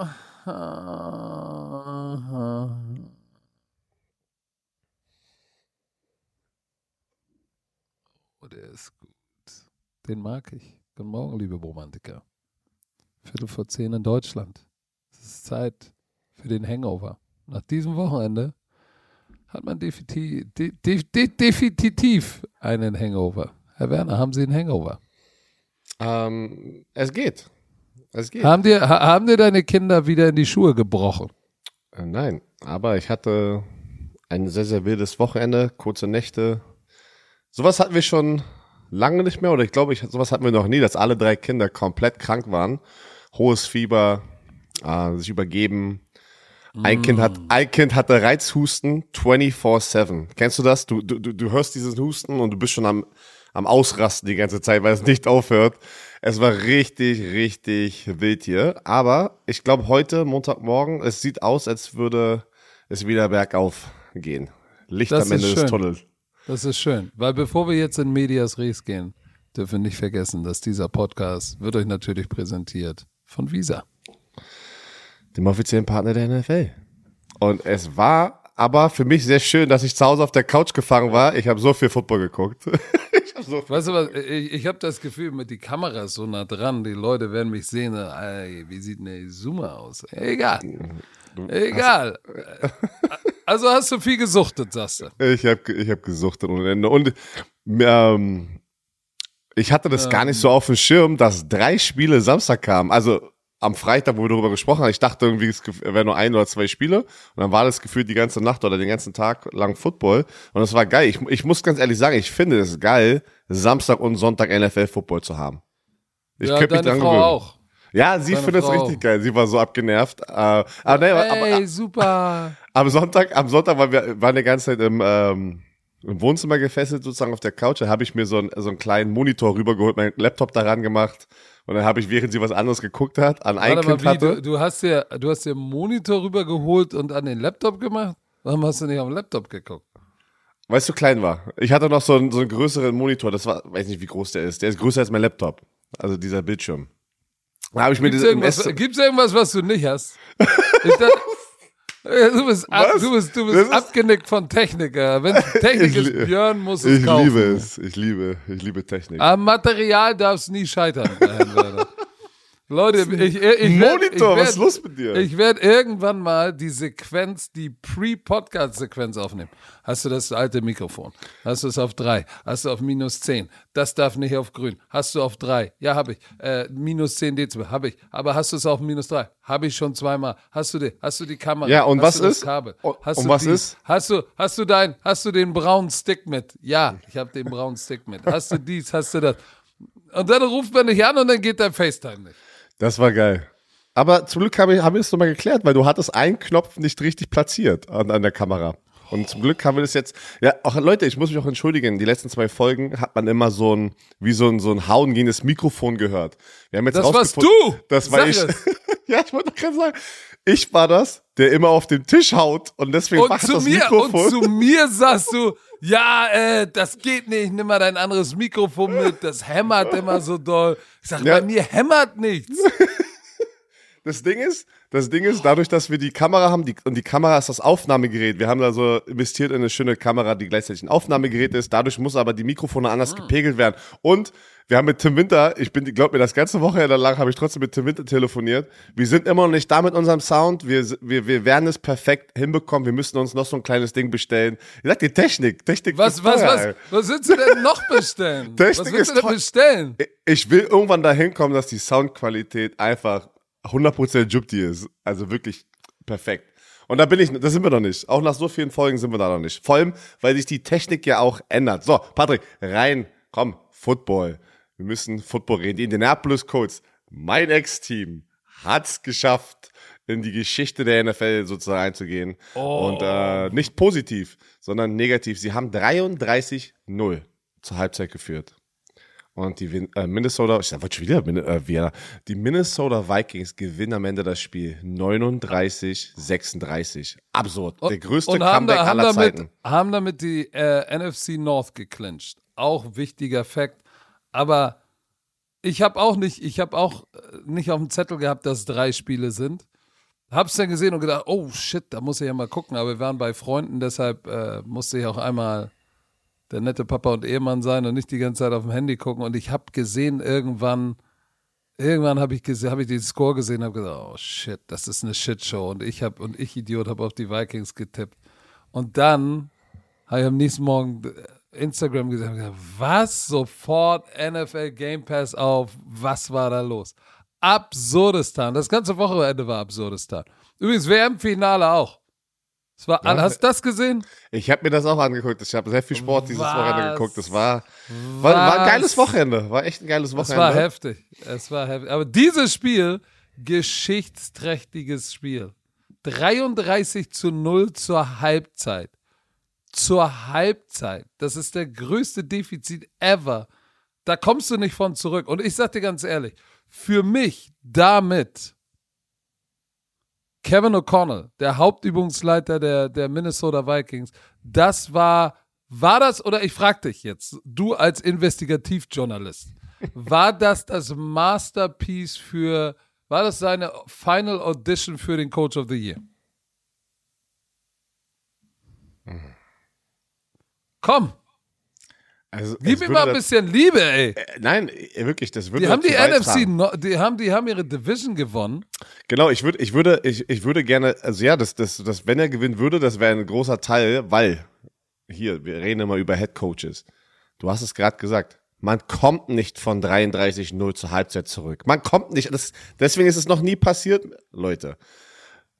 Oh, der ist gut. Den mag ich. Guten Morgen, liebe Romantiker. Viertel vor zehn in Deutschland. Es ist Zeit für den Hangover. Nach diesem Wochenende hat man definitiv, de, de, de, definitiv einen Hangover. Herr Werner, haben Sie einen Hangover? Ähm, es geht. Es geht. Haben dir, ha, haben dir deine Kinder wieder in die Schuhe gebrochen? Äh, nein, aber ich hatte ein sehr, sehr wildes Wochenende, kurze Nächte. Sowas hatten wir schon lange nicht mehr, oder ich glaube, ich, sowas hatten wir noch nie, dass alle drei Kinder komplett krank waren. Hohes Fieber, äh, sich übergeben. Ein, kind hat, ein Kind hatte Reizhusten 24-7. Kennst du das? Du, du, du hörst diesen Husten und du bist schon am, am Ausrasten die ganze Zeit, weil es nicht aufhört. Es war richtig, richtig wild hier. Aber ich glaube, heute, Montagmorgen, es sieht aus, als würde es wieder bergauf gehen. Licht Das am Ende des. Tunnels. Das ist schön, weil bevor wir jetzt in Medias Res gehen, dürfen wir nicht vergessen, dass dieser Podcast wird euch natürlich präsentiert von Visa. dem offiziellen Partner der NFL. Und es war aber für mich sehr schön, dass ich zu Hause auf der Couch gefangen war. Ich habe so viel Football geguckt. ich hab so Weißt du was, ich, ich habe das Gefühl, mit die Kamera ist so nah dran, die Leute werden mich sehen, ey, wie sieht denn der Zoomer aus? Egal, egal. Also hast du viel gesuchtet, sagst du. Ich habe ich hab gesuchtet ohne Ende. Und ähm, ich hatte das gar nicht so auf dem Schirm, dass drei Spiele Samstag kamen. Also am Freitag, wo wir darüber gesprochen haben, ich dachte irgendwie, es wären nur ein oder zwei Spiele. Und dann war das gefühlt die ganze Nacht oder den ganzen Tag lang Football. Und das war geil. Ich, ich muss ganz ehrlich sagen, ich finde es geil, Samstag und Sonntag NFL-Football zu haben. Ich ja, könnte mich dran Frau gewöhnen. auch. Ja, sie findet es richtig geil. Sie war so abgenervt. Äh, aber, nee, aber, Ey, aber super. am Sonntag, am Sonntag waren wir waren die ganze Zeit im, ähm, im Wohnzimmer gefesselt, sozusagen auf der Couch. Da habe ich mir so, ein, so einen kleinen Monitor rübergeholt, meinen Laptop daran gemacht. Und dann habe ich, während sie was anderes geguckt hat, an ein Warte mal, wie, hatte. du, du hast dir, du hast dir einen Monitor rübergeholt und an den Laptop gemacht? Warum hast du nicht auf den Laptop geguckt? Weil es so klein war. Ich hatte noch so einen, so einen größeren Monitor. Das war, weiß nicht, wie groß der ist. Der ist größer als mein Laptop. Also dieser Bildschirm. Da habe ich mir diese irgendwas, gibt's irgendwas, was du nicht hast? Ich dachte, Ja, du bist, ab, du bist, du bist ist- abgenickt von Techniker. Wenn Technik Ich ist, Björn muss es Ich kaufen. liebe es. Ich liebe, ich liebe Technik. Am Material darf es nie scheitern. Leute, ich, ich, ich werd- Monitor, ich was ist los mit dir? Ich werde irgendwann mal die Sequenz, die Pre-Podcast-Sequenz aufnehmen. Hast du das alte Mikrofon? Hast du es auf drei? Hast du auf minus zehn? Das darf nicht auf grün. Hast du auf drei? Ja, habe ich. Äh, minus zehn Dezibel, habe ich. Aber hast du es auf minus drei? Habe ich schon zweimal. Hast du die? Hast du die Kamera? Ja, und hast was ist? Kabel? Und- Hast und was dies? ist? Hast du, hast du dein, hast du den braunen Stick mit? Ja, ich habe den braunen Stick mit. Hast du dies? Hast du das? Und dann ruft man dich an und dann geht dein FaceTime nicht. Das war geil. Aber zum Glück habe ich, haben wir es nochmal geklärt, weil du hattest einen Knopf nicht richtig platziert an, an der Kamera. Und zum Glück haben wir das jetzt. Ja, auch Leute, ich muss mich auch entschuldigen. Die letzten zwei Folgen hat man immer so ein, wie so ein, so ein Hauen gegen das Mikrofon gehört. Wir haben jetzt Das warst du! Das war Sag ich. ja, ich wollte doch gerade sagen. Ich war das, der immer auf den Tisch haut und deswegen Und macht zu das mir, Mikrofon. und zu mir sagst du, ja, äh, das geht nicht, nimm mal dein anderes Mikrofon mit, das hämmert immer so doll. Ich sag, Ja. bei mir hämmert nichts. Das Ding ist, das Ding ist, dadurch, dass wir die Kamera haben, die, und die Kamera ist das Aufnahmegerät. Wir haben da so investiert in eine schöne Kamera, die gleichzeitig ein Aufnahmegerät ist. Dadurch muss aber die Mikrofone anders gepegelt werden. Und wir haben mit Tim Winter, ich bin, glaub mir, das ganze Wochenende lang habe ich trotzdem mit Tim Winter telefoniert. Wir sind immer noch nicht da mit unserem Sound. Wir, wir, wir werden es perfekt hinbekommen. Wir müssen uns noch so ein kleines Ding bestellen. Ich sag dir Technik, Technik. Was, was, teuer, was, ey. was willst du denn noch bestellen? Technik was willst du denn bestellen? Ich will irgendwann dahin kommen, dass die Soundqualität einfach 100% Jupti ist. Also wirklich perfekt. Und da bin ich, da sind wir noch nicht. Auch nach so vielen Folgen sind wir da noch nicht. Vor allem, weil sich die Technik ja auch ändert. So, Patrick, rein, komm, Football. Wir müssen Football reden. Die Indianapolis Colts, mein Ex-Team, hat's geschafft, in die Geschichte der NFL sozusagen einzugehen. Und äh, nicht positiv, sondern negativ. Sie haben 33-0 zur Halbzeit geführt. Und die Win äh, Minnesota, ich wollte schon wieder Min äh, Vienna. Die Minnesota Vikings gewinnen am Ende das Spiel 39, 36. Absurd. Der größte Und haben, Comeback da, aller damit, Zeiten. haben damit die äh, NFC North geclincht. Auch wichtiger Fakt. Aber ich habe auch nicht, ich habe auch äh, nicht auf dem Zettel gehabt, dass es drei Spiele sind. hab's dann gesehen und gedacht, oh shit, da muss ich ja mal gucken. Aber wir waren bei Freunden, deshalb äh, musste ich auch einmal der nette Papa und Ehemann sein und nicht die ganze Zeit auf dem Handy gucken. Und ich habe gesehen, irgendwann, irgendwann habe ich gesehen, habe ich den Score gesehen, habe gesagt, oh shit, das ist eine Shitshow. Und ich habe und ich Idiot habe auf die Vikings getippt. Und dann habe ich am nächsten Morgen Instagram gesehen, gesagt, was sofort NFL Game Pass auf, was war da los? Absurdistan, das ganze Wochenende war Absurdistan. Übrigens WM-Finale auch. Es war, ja, hast du das gesehen? Ich habe mir das auch angeguckt. Ich habe sehr viel Sport dieses Was? Wochenende geguckt. Das war, war, war, ein geiles Wochenende. War echt ein geiles Wochenende. Es war heftig. Es war heftig. Aber dieses Spiel, geschichtsträchtiges Spiel. 33 zu 0 zur Halbzeit. Zur Halbzeit. Das ist der größte Defizit ever. Da kommst du nicht von zurück. Und ich sag dir ganz ehrlich, für mich damit Kevin O'Connell, der Hauptübungsleiter der, der Minnesota Vikings, das war, war das, oder ich frage dich jetzt, du als Investigativjournalist, war das das Masterpiece für, war das seine Final Audition für den Coach of the Year? Komm, also, Gib mir mal ein bisschen Liebe, ey. Äh, nein, äh, wirklich, das würde Die haben die NFC, no, die haben, die haben ihre Division gewonnen. Genau, ich würde, ich würde, ich, ich würde gerne, also ja, das, das, das, wenn er gewinnen würde, das wäre ein großer Teil, weil, hier, wir reden immer über Head Coaches. Du hast es gerade gesagt. Man kommt nicht von 33-0 zur Halbzeit zurück. Man kommt nicht. Das, deswegen ist es noch nie passiert, Leute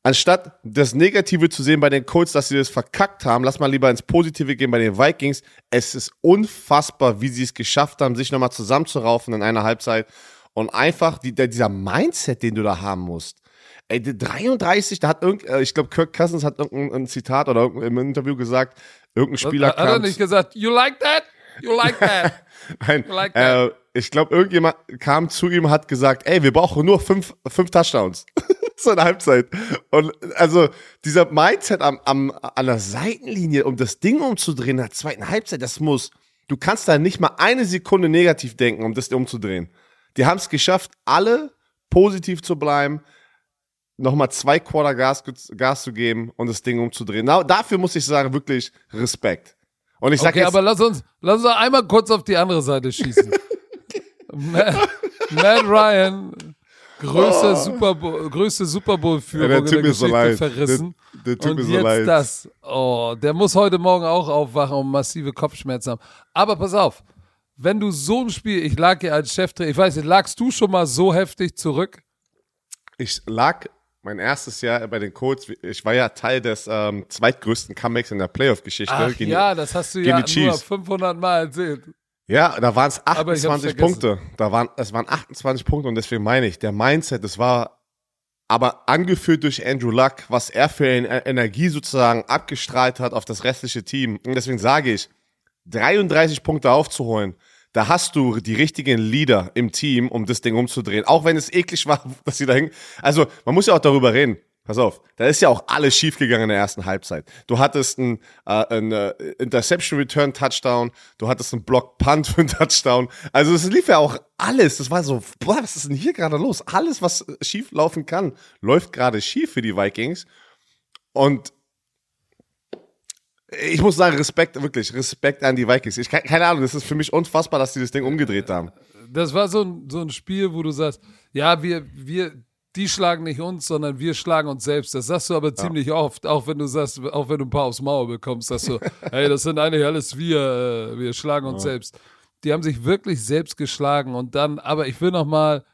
anstatt das Negative zu sehen bei den Colts, dass sie das verkackt haben, lass mal lieber ins Positive gehen bei den Vikings. Es ist unfassbar, wie sie es geschafft haben, sich nochmal zusammenzuraufen in einer Halbzeit und einfach die, der, dieser Mindset, den du da haben musst. Ey, 33, da hat irgend, äh, ich glaube, Kirk Cousins hat irgendein Zitat oder im Interview gesagt, irgendein Spieler hat, hat er nicht gesagt, you like that? You like that? Nein, you like that? Äh, ich glaube, irgendjemand kam zu ihm, hat gesagt, ey, wir brauchen nur fünf, fünf Touchdowns. so eine Halbzeit. Und also dieser Mindset am, am, an der Seitenlinie, um das Ding umzudrehen in der zweiten Halbzeit, das muss, du kannst da nicht mal eine Sekunde negativ denken, um das umzudrehen. Die haben es geschafft, alle positiv zu bleiben, nochmal zwei Quarter Gas, Gas zu geben und das Ding umzudrehen. Na, dafür muss ich sagen, wirklich Respekt. Und ich sag okay, jetzt, aber lass uns, lass uns einmal kurz auf die andere Seite schießen. Matt, Matt Ryan größte, oh. Super Bowl, größte Super Bowl-Führung ja, in der Geschichte so verrissen. Der, der und so jetzt leid. das. Oh, der muss heute Morgen auch aufwachen und massive Kopfschmerzen haben. Aber pass auf, wenn du so ein Spiel, ich lag ja als Cheftrainer, ich weiß nicht, lagst du schon mal so heftig zurück? Ich lag mein erstes Jahr bei den Colts, ich war ja Teil des ähm, zweitgrößten Comebacks in der Playoff-Geschichte. Ja, das hast du ja nur 500 Mal erzählt. Ja, da waren es 28 Punkte. Da waren, es waren 28 Punkte und deswegen meine ich, der Mindset, das war aber angeführt durch Andrew Luck, was er für Energie sozusagen abgestrahlt hat auf das restliche Team. Und deswegen sage ich, 33 Punkte aufzuholen, da hast du die richtigen Leader im Team, um das Ding umzudrehen. Auch wenn es eklig war, dass sie dahin. Also, man muss ja auch darüber reden. Pass auf, da ist ja auch alles schiefgegangen in der ersten Halbzeit. Du hattest einen, äh, einen äh, Interception Return Touchdown, du hattest einen Block Punt für einen Touchdown. Also es lief ja auch alles. Das war so, boah, was ist denn hier gerade los? Alles, was schief laufen kann, läuft gerade schief für die Vikings. Und ich muss sagen, Respekt, wirklich, Respekt an die Vikings. Ich, keine Ahnung, das ist für mich unfassbar, dass die das Ding umgedreht haben. Das war so ein, so ein Spiel, wo du sagst, ja, wir, wir, die schlagen nicht uns, sondern wir schlagen uns selbst. Das sagst du aber ziemlich ja. oft, auch wenn du sagst, auch wenn du ein paar aufs Maul bekommst, sagst du, hey, das sind eigentlich alles wir, äh, wir schlagen uns ja. selbst. Die haben sich wirklich selbst geschlagen und dann, aber ich will nochmal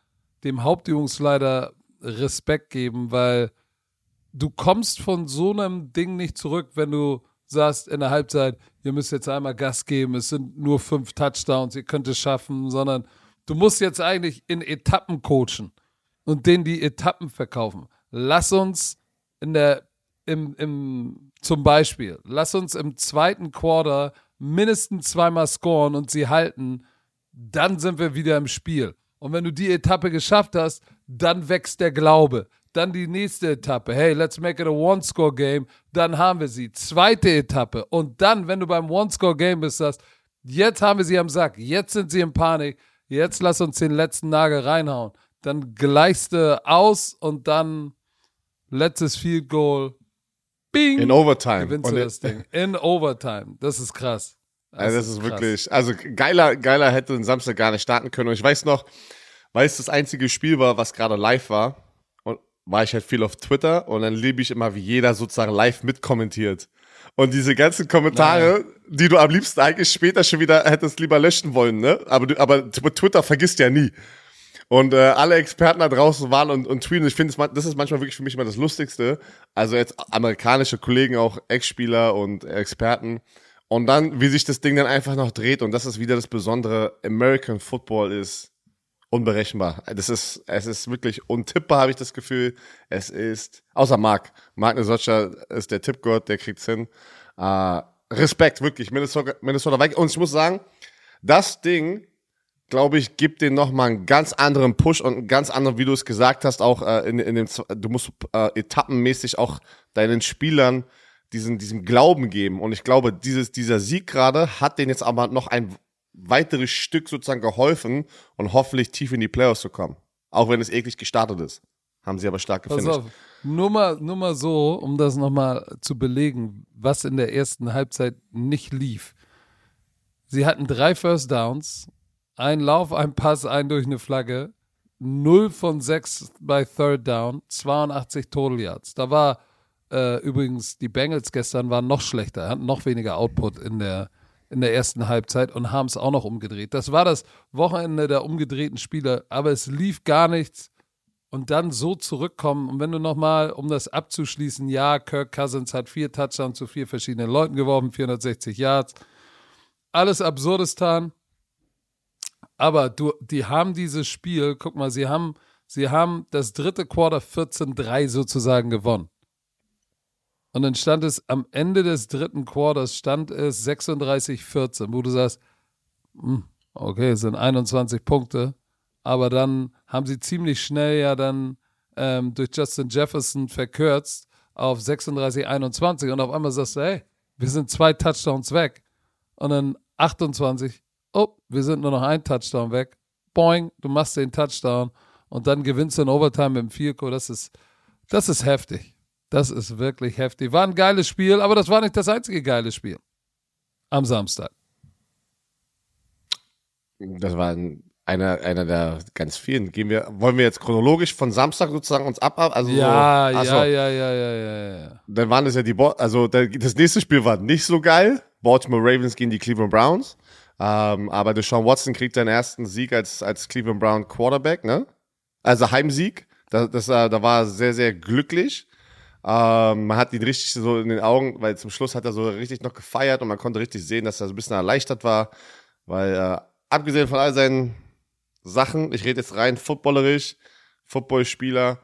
dem Hauptübungsleiter Respekt geben, weil du kommst von so einem Ding nicht zurück, wenn du sagst in der Halbzeit, ihr müsst jetzt einmal Gas geben, es sind nur fünf Touchdowns, ihr könnt es schaffen, sondern du musst jetzt eigentlich in Etappen coachen und denen die Etappen verkaufen. Lass uns in der, im, im, zum Beispiel, lass uns im zweiten Quarter mindestens zweimal scoren und sie halten, dann sind wir wieder im Spiel. Und wenn du die Etappe geschafft hast, dann wächst der Glaube. Dann die nächste Etappe. Hey, let's make it a One-Score-Game. Dann haben wir sie. Zweite Etappe. Und dann, wenn du beim One-Score-Game bist, sagst, jetzt haben wir sie am Sack. Jetzt sind sie in Panik. Jetzt lass uns den letzten Nagel reinhauen dann gleichst du aus und dann letztes Field Goal, bing, In Overtime. gewinnst Und du das Ding. In Overtime. Das ist krass. Also das ist krass. wirklich, also geiler, geiler hätte den Samstag gar nicht starten können. Und ich weiß noch, weil es das einzige Spiel war, was gerade live war, und war ich halt viel auf Twitter und dann liebe ich immer, wie jeder sozusagen live mitkommentiert. Und diese ganzen Kommentare, die du am liebsten eigentlich später schon wieder hättest lieber löschen wollen, ne? Aber, du, aber Twitter vergisst ja nie. Und äh, alle Experten da draußen waren und, und tweeten. Ich finde, das ist manchmal wirklich für mich immer das Lustigste. Also jetzt amerikanische Kollegen, auch Ex-Spieler und Experten. Und dann, wie sich das Ding dann einfach noch dreht. Und das ist wieder das Besondere. American Football ist unberechenbar. Das ist, es ist wirklich untippbar, habe ich das Gefühl. Es ist, außer Marc. Marc Nesocha ist der Tippgott, der kriegt's hin. Äh, Respekt, wirklich. Minnesota, Minnesota Vikings. Und ich muss sagen, das Ding, glaube ich, gibt den nochmal einen ganz anderen Push und einen ganz anderen, wie du es gesagt hast, auch äh, in, in dem, du musst äh, etappenmäßig auch deinen Spielern diesen, diesen Glauben geben. Und ich glaube, dieses, dieser Sieg gerade hat denen jetzt aber noch ein weiteres Stück sozusagen geholfen und hoffentlich tief in die Playoffs zu kommen. Auch wenn es eklig gestartet ist. Haben sie aber stark Pass gefinisht. auf, nur mal, nur mal so, um das nochmal zu belegen, was in der ersten Halbzeit nicht lief. Sie hatten drei First Downs, ein Lauf, ein Pass, ein durch eine Flagge, 0 von 6 bei Third Down, 82 Total Yards. Da war äh, übrigens, die Bengals gestern waren noch schlechter, hatten noch weniger Output in der, in der ersten Halbzeit und haben es auch noch umgedreht. Das war das Wochenende der umgedrehten Spiele, aber es lief gar nichts und dann so zurückkommen. Und wenn du nochmal, um das abzuschließen, ja, Kirk Cousins hat vier Touchdowns zu vier verschiedenen Leuten geworfen, 460 Yards. Alles Absurdistan. Aber du, die haben dieses Spiel, guck mal, sie haben, sie haben das dritte Quarter 14-3 sozusagen gewonnen. Und dann stand es am Ende des dritten Quarters stand es 36-14, wo du sagst, hm, okay, es sind 21 Punkte, aber dann haben sie ziemlich schnell ja dann ähm, durch Justin Jefferson verkürzt auf 36-21 und auf einmal sagst du, hey, wir sind zwei Touchdowns weg. Und dann 28, oh, wir sind nur noch ein Touchdown weg. Boing, du machst den Touchdown und dann gewinnst du in Overtime mit dem Vierko. Das ist, das ist heftig. Das ist wirklich heftig. War ein geiles Spiel, aber das war nicht das einzige geile Spiel. Am Samstag. Das war ein, einer, einer der ganz vielen. Gehen wir, wollen wir jetzt chronologisch von Samstag sozusagen uns ab, also Ja, so, ja, ja, ja, ja, ja, ja. Dann waren es ja die, Bo also das nächste Spiel war nicht so geil. Baltimore Ravens gegen die Cleveland Browns. Ähm, aber Deshaun Watson kriegt seinen ersten Sieg als, als Cleveland Brown Quarterback, ne? Also Heimsieg. Das, das, äh, da war er sehr, sehr glücklich. Ähm, man hat ihn richtig so in den Augen, weil zum Schluss hat er so richtig noch gefeiert und man konnte richtig sehen, dass er so ein bisschen erleichtert war, weil äh, abgesehen von all seinen Sachen, ich rede jetzt rein footballerisch, Footballspieler,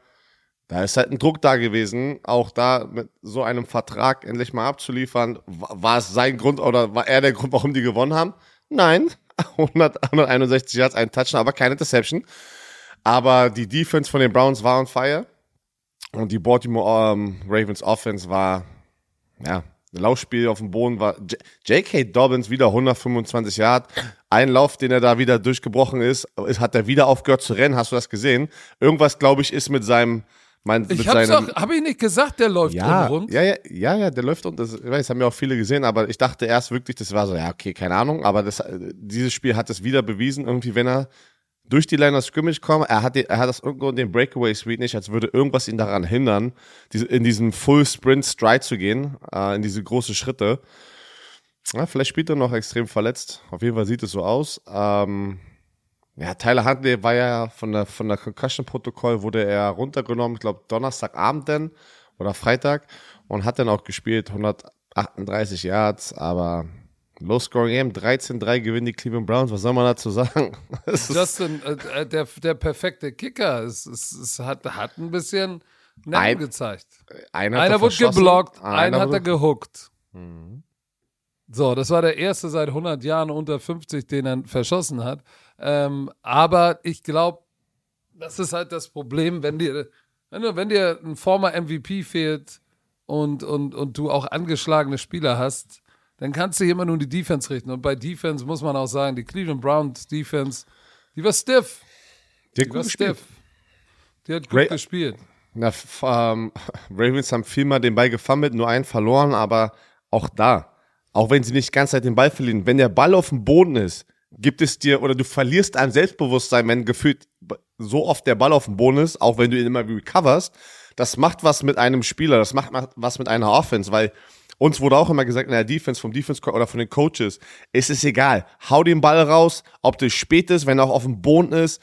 da ist halt ein Druck da gewesen, auch da mit so einem Vertrag endlich mal abzuliefern. War war es sein Grund oder war er der Grund, warum die gewonnen haben? Nein, 100, 161 Yards, ein Touchdown, aber keine Interception. Aber die Defense von den Browns war on fire. Und die Baltimore ähm, Ravens Offense war, ja, Laufspiel auf dem Boden war. J.K. Dobbins wieder 125 Yard. Ein Lauf, den er da wieder durchgebrochen ist hat er wieder aufgehört zu rennen. Hast du das gesehen? Irgendwas, glaube ich, ist mit seinem, mein, Ich hab's seinem. doch, hab ich nicht gesagt, der läuft ja, rund. ja, ja, ja, ja, der läuft und das, ich weiß, haben ja auch viele gesehen, aber ich dachte erst wirklich, das war so, ja, okay, keine Ahnung, aber das, äh, dieses Spiel hat es wieder bewiesen, irgendwie, wenn er durch die Line of Scrimmage kommt, er hat, die, er hat das irgendwo in den Breakaway Suite nicht, als würde irgendwas ihn daran hindern, diese, in diesen Full Sprint Stride zu gehen, äh, in diese großen Schritte. Ja, vielleicht spielt er noch extrem verletzt. Auf jeden Fall sieht es so aus. Ähm, ja, Tyler Huntley war ja von der, von der Concussion-Protokoll, wurde er runtergenommen, ich glaube Donnerstagabend denn oder Freitag und hat dann auch gespielt, 138 Yards, aber Low-Scoring Game, 13-3 gewinnen die Cleveland Browns, was soll man dazu sagen? Justin, äh, der, der perfekte Kicker, es, es, es hat, hat ein bisschen Nerven Ein- gezeigt. einer, hat Einer er wurde geblockt, einer einen hat er gehuckt. Mhm. So, das war der erste seit 100 Jahren unter 50, den er verschossen hat. Ähm, aber ich glaube, das ist halt das Problem, wenn dir, wenn, du, wenn dir ein former MVP fehlt und, und, und du auch angeschlagene Spieler hast, dann kannst du hier immer nur die Defense richten. Und bei Defense muss man auch sagen, die Cleveland Browns Defense, die war stiff. Die hat war gut gespielt. stiff. Die hat gut Ray- gespielt. Na, ähm, Ravens haben viermal den Ball gefummelt, nur einen verloren, aber auch da, auch wenn sie nicht die ganze Zeit den Ball verlieren, wenn der Ball auf dem Boden ist, gibt es dir, oder du verlierst an Selbstbewusstsein, wenn gefühlt so oft der Ball auf dem Boden ist, auch wenn du ihn immer recoverst, das macht was mit einem Spieler, das macht ma- was mit einer Offense, weil uns wurde auch immer gesagt in der Defense, vom Defense oder von den Coaches, es ist egal, hau den Ball raus, ob das spät ist, wenn er auch auf dem Boden ist,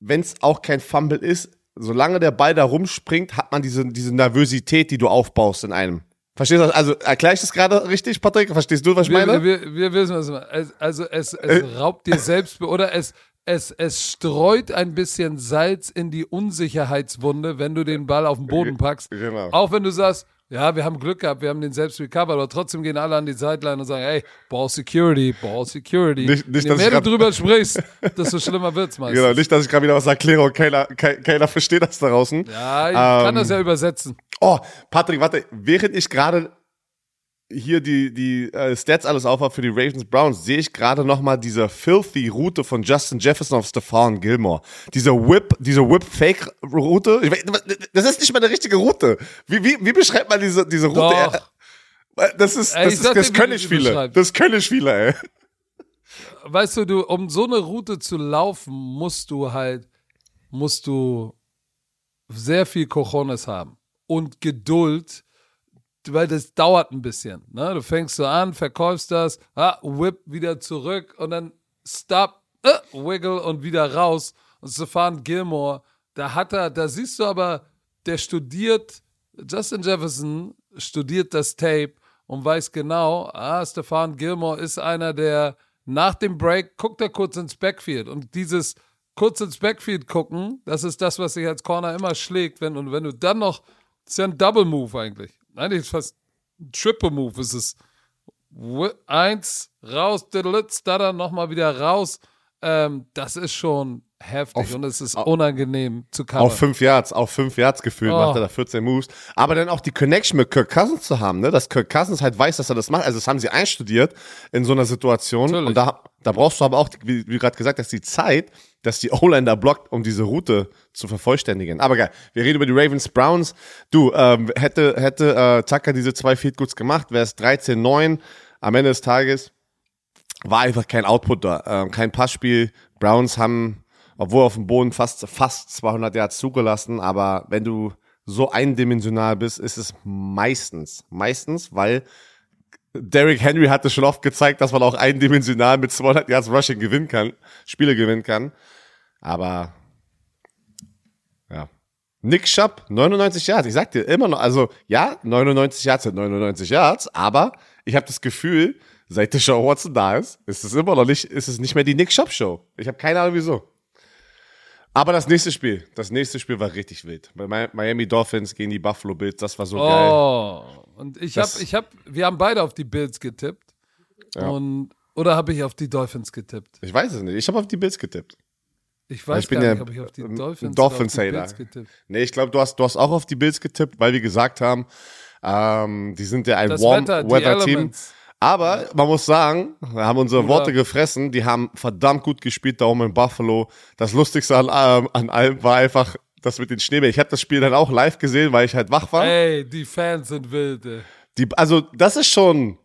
wenn es auch kein Fumble ist, solange der Ball da rumspringt, hat man diese, diese Nervosität, die du aufbaust in einem. Verstehst du? Also erkläre ich das gerade richtig, Patrick? Verstehst du, was ich meine? Wir, wir, wir wissen, was du meinst. Es- Also es, es raubt dir selbst oder es, es, es streut ein bisschen Salz in die Unsicherheitswunde, wenn du den Ball auf den Boden packst. Genau. Auch wenn du sagst, ja, wir haben Glück gehabt, wir haben den selbst recovered, aber trotzdem gehen alle an die Sideline und sagen, ey, Ball Security, Ball Security. Nicht- nicht, Je dass ich mehr du drüber sprichst, desto schlimmer wird's meistens. Genau, nicht, dass ich gerade wieder was erkläre und keiner, keiner, keiner versteht das da draußen. Ja, ich kann Ähm, das ja übersetzen. Oh, Patrick, warte, während ich gerade hier die, die äh, Stats alles aufhabe für die Ravens Browns, sehe ich gerade nochmal diese filthy Route von Justin Jefferson auf Stefan Gilmore. Diese Whip, diese Whip-Fake-Route. Ich Das ist nicht mal eine richtige Route. Wie, wie, wie beschreibt man diese, diese Route? Doch. Äh, Das ist, das, ich ist, das wie können nicht viele. Das können nicht viele, ey. weißt du, du, um so eine Route zu laufen, musst du halt, musst du sehr viel Cojones haben und Geduld, weil das dauert ein bisschen. Ne? Du fängst so an, verkaufst das, ah, whip wieder zurück und dann stop, äh, wiggle und wieder raus. Und Stefan Gilmore, da hat er, da siehst du aber, der studiert, Justin Jefferson studiert das Tape und weiß genau, ah, Stefan Gilmore ist einer, der nach dem Break guckt er kurz ins Backfield und dieses kurz ins Backfield gucken, das ist das, was sich als Corner immer schlägt, wenn und wenn du dann noch, ist ja ein Double Move eigentlich. Eigentlich fast ein Triple Move, es ist eins, raus, stutter, nochmal wieder raus. Ähm, das ist schon heftig Auf- und es ist unangenehm zu Auf covern. fünf Yards, auf fünf Yards gefühlt Oh. macht er da 14 Moves. Aber dann auch die Connection mit Kirk Cousins zu haben, ne? dass Kirk Cousins halt weiß, dass er das macht. Also das haben sie einstudiert in so einer Situation. Natürlich. Und da, da brauchst du aber auch, wie, wie gerade gesagt hast, die Zeit, dass die O-Line da blockt, um diese Route zu vervollständigen. Aber geil, wir reden über die Ravens Browns. Du, ähm, hätte, hätte äh, Tucker diese zwei Field Goods gemacht, wäre es 13-9 am Ende des Tages war einfach kein Output da, ähm, kein Passspiel. Browns haben, obwohl auf dem Boden fast, fast 200 Yards zugelassen, aber wenn du so eindimensional bist, ist es meistens, meistens, weil Derrick Henry hatte schon oft gezeigt, dass man auch eindimensional mit 200 Yards Rushing gewinnen kann, Spiele gewinnen kann. Aber, ja. Nick Schupp, 99 Yards. Ich sag dir immer noch, also ja, 99 Yards sind 99 Yards, aber ich habe das Gefühl, seit der Show Watson da ist, ist es immer noch nicht, ist es nicht mehr die Nick Schupp Show. Ich habe keine Ahnung wieso. Aber das nächste Spiel, das nächste Spiel war richtig wild. Bei Mi- Miami Dolphins gegen die Buffalo Bills, das war so geil. Und ich habe, ich habe, wir haben beide auf die Bills getippt. Ja. Und, oder habe ich auf die Dolphins getippt? Ich weiß es nicht. Ich habe auf die Bills getippt. Ich weiß Ich bin gar ja nicht, ob ich auf die Dolphins, Dolphins auf die. Bills getippt. Nee, ich glaube, du hast, du hast auch auf die Bills getippt, weil wir gesagt haben, ähm, die sind ja ein Das Warm Wetter, die Weather Team. Elements. Aber man muss sagen, wir haben unsere Bruder. Worte gefressen. Die haben verdammt gut gespielt da oben in Buffalo. Das Lustigste an, ähm, an allem war einfach das mit den Schneebällen. Ich habe das Spiel dann auch live gesehen, weil ich halt wach war. Ey, die Fans sind wild. ey. Die, also, das ist schon.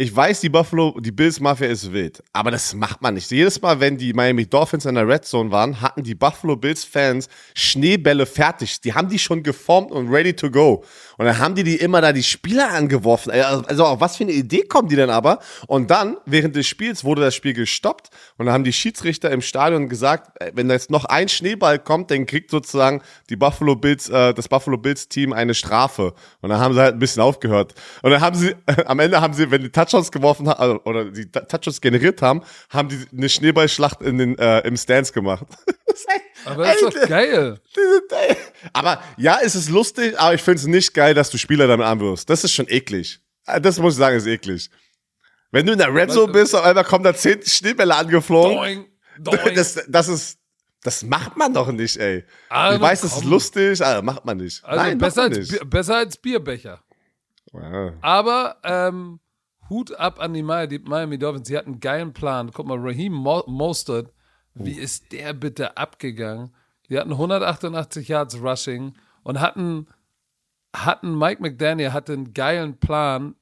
Ich weiß, die Buffalo, die Bills Mafia ist wild, aber das macht man nicht. Jedes Mal, wenn die Miami Dolphins in der Red Zone waren, hatten die Buffalo Bills Fans Schneebälle fertig. Die haben die schon geformt und ready to go. Und dann haben die die immer da die Spieler angeworfen. Also, auf was für eine Idee kommen die denn aber? Und dann, während des Spiels, wurde das Spiel gestoppt und dann haben die Schiedsrichter im Stadion gesagt, äh, wenn da jetzt noch ein Schneeball kommt, dann kriegt sozusagen die Buffalo Bills, äh, das Buffalo Bills Team eine Strafe. Und dann haben sie halt ein bisschen aufgehört. Und dann haben sie, am Ende haben sie, wenn die Touchdowns geworfen haben, also, oder die Touchdowns generiert haben, haben die eine Schneeballschlacht in den, äh, im Stands gemacht. Das echt- Aber das ist doch geil. Aber ja, es ist lustig, aber ich finde es nicht geil, dass du Spieler damit anwirfst. Das ist schon eklig. Äh, Das muss ich sagen, ist eklig. Wenn du in der Red Zone bist, auf einmal kommen da zehn Schneebälle angeflogen. Doing, doing. Das, das ist, das macht man doch nicht, ey. Also ich weiß, das ist lustig, aber macht man nicht. Also Nein, besser, man als, nicht. Besser als Bierbecher. Ja. Aber ähm, Hut ab an die Miami, Dolphins. Sie hatten einen geilen Plan. Guck mal, Raheem Mo Mostert, wie ist der bitte abgegangen? Die hatten 188 Yards Rushing und hatten, hatten Mike McDaniel hatte einen geilen Plan,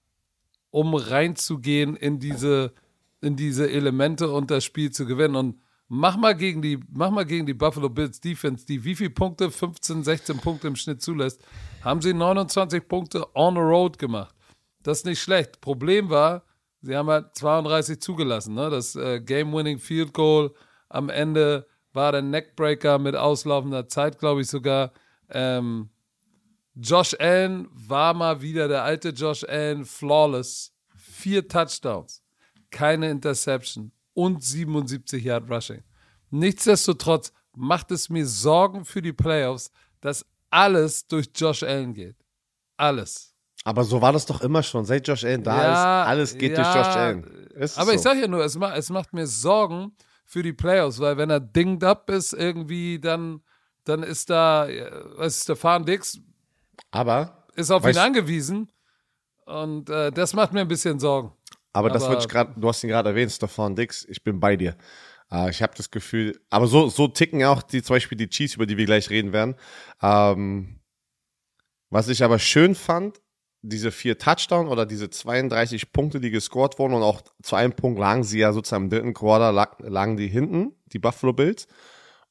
um reinzugehen in diese, in diese Elemente und das Spiel zu gewinnen. Und mach mal gegen die, mach mal gegen die Buffalo Bills Defense, die wie viele Punkte, 15, 16 Punkte im Schnitt zulässt, haben sie 29 Punkte on the road gemacht. Das ist nicht schlecht. Problem war, sie haben halt 32 zugelassen. Ne? Das äh, Game-Winning Field Goal am Ende war der Neckbreaker mit auslaufender Zeit, glaube ich sogar. Ähm, Josh Allen war mal wieder der alte Josh Allen, flawless. Vier Touchdowns, keine Interception und 77 Yard Rushing. Nichtsdestotrotz macht es mir Sorgen für die Playoffs, dass alles durch Josh Allen geht. Alles. Aber so war das doch immer schon. Seit Josh Allen da Ja, ist, alles geht ja, durch Josh Allen. Ist Aber so. ich sag ja nur, es, ma es macht mir Sorgen für die Playoffs, weil wenn er dinged up ist irgendwie, dann, dann ist da, äh, was ist Stefan Dix, aber ist auf ihn angewiesen. Und äh, das macht mir ein bisschen Sorgen. Aber, das Aber- würde ich gerade, du hast ihn gerade erwähnt, Stefan Dix, ich bin bei dir. Äh, ich habe das Gefühl, aber so, so ticken auch die, zum Beispiel die Chiefs, über die wir gleich reden werden. Ähm, was ich aber schön fand, diese vier Touchdown oder diese 32 Punkte, die gescored wurden und auch zu einem Punkt lagen sie ja sozusagen im dritten Quarter, lag, lagen die hinten, die Buffalo Bills.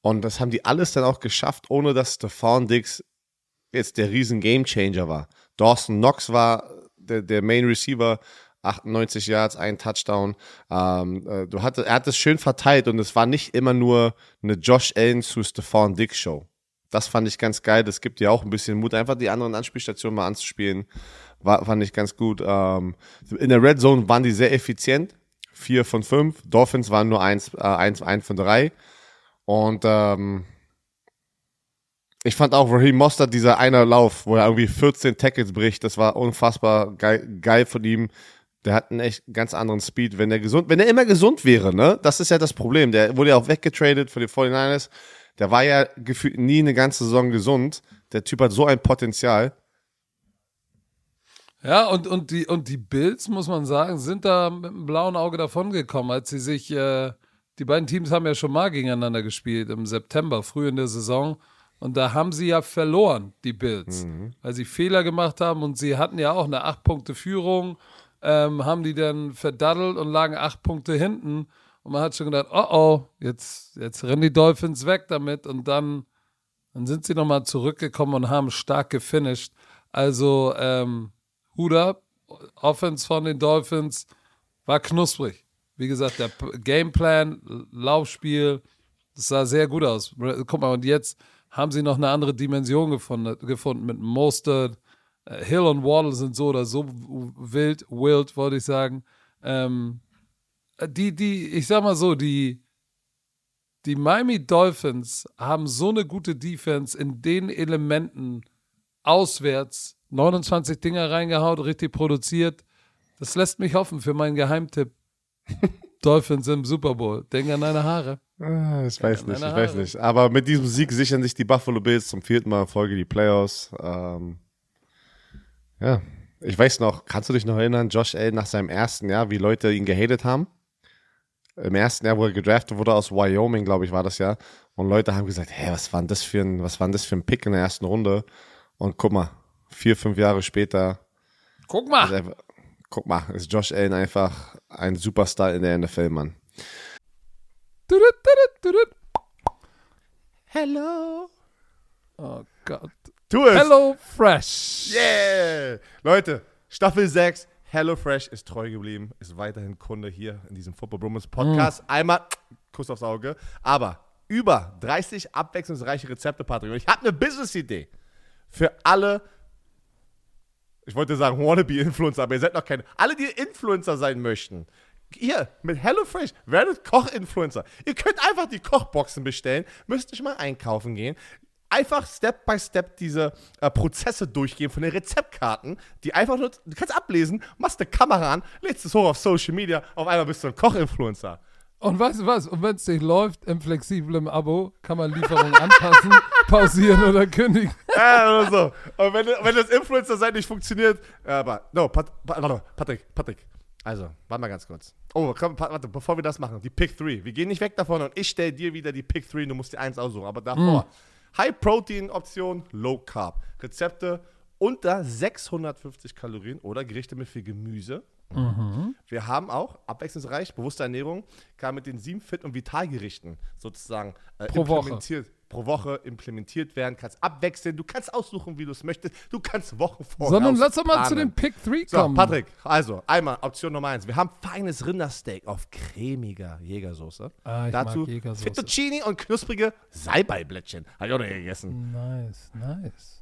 Und das haben die alles dann auch geschafft, ohne dass Stefan Dix jetzt der riesen Gamechanger war. Dawson Knox war der, der Main Receiver, 98 Yards, ein Touchdown. Ähm, äh, du hatte, er hat es schön verteilt und es war nicht immer nur eine Josh Allen zu Stefan Dix Show. Das fand ich ganz geil. Das gibt ja auch ein bisschen Mut, einfach die anderen Anspielstationen mal anzuspielen. War, fand ich ganz gut. Ähm, in der Red Zone waren die sehr effizient. Vier von fünf. Dolphins waren nur eins, äh, eins, eins von drei. Und ähm, ich fand auch Raheem Mostert, dieser einer Lauf, wo er irgendwie 14 Tackles bricht, das war unfassbar geil, geil von ihm. Der hat einen echt ganz anderen Speed, wenn er gesund, wenn er immer gesund wäre, ne? Das ist ja das Problem. Der wurde ja auch weggetradet für die 49ers. Der war ja gefühlt nie eine ganze Saison gesund. Der Typ hat so ein Potenzial. Ja, und, und, die, und die Bills, muss man sagen, sind da mit einem blauen Auge davongekommen, als sie sich, äh, die beiden Teams haben ja schon mal gegeneinander gespielt im September, früh in der Saison. Und da haben sie ja verloren, die Bills, weil sie Fehler gemacht haben und sie hatten ja auch eine acht Punkte Führung, ähm, haben die dann verdaddelt und lagen acht Punkte hinten. Und man hat schon gedacht, oh oh, jetzt, jetzt rennen die Dolphins weg damit und dann, dann sind sie nochmal zurückgekommen und haben stark gefinisht. Also, ähm, Hut Offense von den Dolphins war knusprig. Wie gesagt, der Gameplan, Laufspiel, das sah sehr gut aus. Guck mal, und jetzt haben sie noch eine andere Dimension gefunden, gefunden mit Mostert. Äh, Hill und Waddle sind so oder so wild, wild, wollte ich sagen. Ähm, die, die, ich sag mal so, die, die Miami Dolphins haben so eine gute Defense in den Elementen auswärts 29 Dinger reingehaut, richtig produziert. Das lässt mich hoffen für meinen Geheimtipp. Dolphins im Super Bowl. Denk an deine Haare. Ah, ich weiß nicht, ich meine weiß Haare. nicht. Aber mit diesem Sieg sichern sich die Buffalo Bills zum vierten Mal in Folge die Playoffs. Ähm, ja, ich weiß noch, kannst du dich noch erinnern, Josh Allen nach seinem ersten Jahr, wie Leute ihn gehatet haben? Im ersten Jahr, wo er gedraftet wurde aus Wyoming, glaube ich, war das ja. Und Leute haben gesagt, hey, was war denn das für ein, was war das für ein Pick in der ersten Runde? Und guck mal, vier, fünf Jahre später, Guck mal. einfach, guck mal, ist Josh Allen einfach ein Superstar in der NFL, Mann. Hello. Oh Gott. Tu es. Hello Fresh. Yeah! Leute, Staffel 6, HelloFresh ist treu geblieben, ist weiterhin Kunde hier in diesem Football Bromance Podcast. Einmal Kuss aufs Auge. Aber über 30 abwechslungsreiche Rezepte, Patrick. Und ich habe eine Business-Idee für alle, ich wollte sagen Wannabe-Influencer, aber ihr seid noch keine, alle, die Influencer sein möchten. Ihr mit HelloFresh werdet Koch-Influencer. Ihr könnt einfach die Kochboxen bestellen, müsst nicht mal einkaufen gehen. Einfach Step by Step diese äh, Prozesse durchgehen von den Rezeptkarten, die einfach nur, du kannst ablesen, machst eine Kamera an, lädst es hoch auf Social Media, auf einmal bist du ein Koch-Influencer. Und weißt du was? Und wenn es nicht läuft, im flexiblen Abo kann man Lieferungen anpassen, pausieren oder kündigen. Ja, oder so. Und wenn, wenn das Influencer-Sein nicht funktioniert, äh, aber, no, Pat, Pat, warte, Patrick, Patrick. Also, warte mal ganz kurz. Oh, komm, warte, bevor wir das machen, die Pick 3. Wir gehen nicht weg davon und ich stelle dir wieder die Pick 3 und du musst dir eins aussuchen. Aber davor High-Protein-Option, Low-Carb. Rezepte unter 650 Kalorien oder Gerichte mit viel Gemüse. Mhm. Wir haben auch abwechslungsreich, bewusste Ernährung, kann mit den sieben Fit- und Vitalgerichten sozusagen äh, Pro Woche. Pro Woche implementiert werden. Kannst abwechseln, du kannst aussuchen, wie du es möchtest. Du kannst Wochen vor. Sondern lass doch mal zu den Pick 3 So, kommen. Patrick, also einmal Option Nummer eins. Wir haben feines Rindersteak auf cremiger Jägersoße. Ah, Dazu Jägersoße. Fettuccini und knusprige Salbeiblättchen. Habe ich auch noch gegessen. Nice, nice.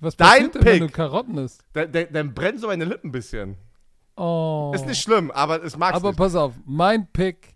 Was Dein passiert denn, wenn du Pick. Karotten isst? Dann, dann, dann brennen so meine Lippen ein bisschen. Oh. Ist nicht schlimm, aber es mag's Aber nicht. pass auf, mein Pick: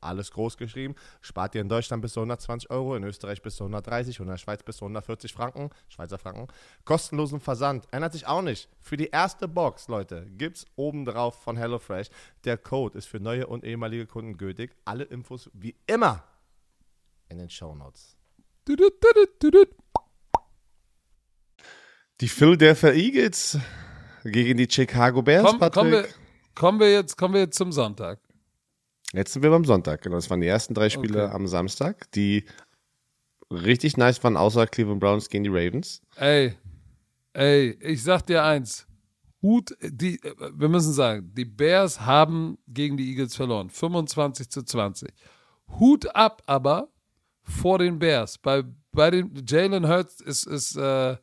Alles groß geschrieben. Spart ihr in Deutschland bis zu 120 Euro, in Österreich bis zu 130 und in der Schweiz bis zu 140 Franken. Schweizer Franken. Kostenlosen Versand. Ändert sich auch nicht. Für die erste Box, Leute, gibt's oben drauf von HelloFresh. Der Code ist für neue und ehemalige Kunden gültig. Alle Infos wie immer in den Show Notes. Die Philadelphia Eagles gegen die Chicago Bears, Komm, kommen, wir, kommen, wir jetzt, kommen wir jetzt zum Sonntag. Jetzt sind wir beim Sonntag, genau. Das waren die ersten drei Spiele Okay. am Samstag, die richtig nice waren, außer Cleveland Browns gegen die Ravens. Ey, ey, ich sag dir eins. Hut, die, wir müssen sagen, die Bears haben gegen die Eagles verloren. 25 zu 20. Hut ab aber vor den Bears. Bei, bei den Jalen Hurts ist, ist, äh,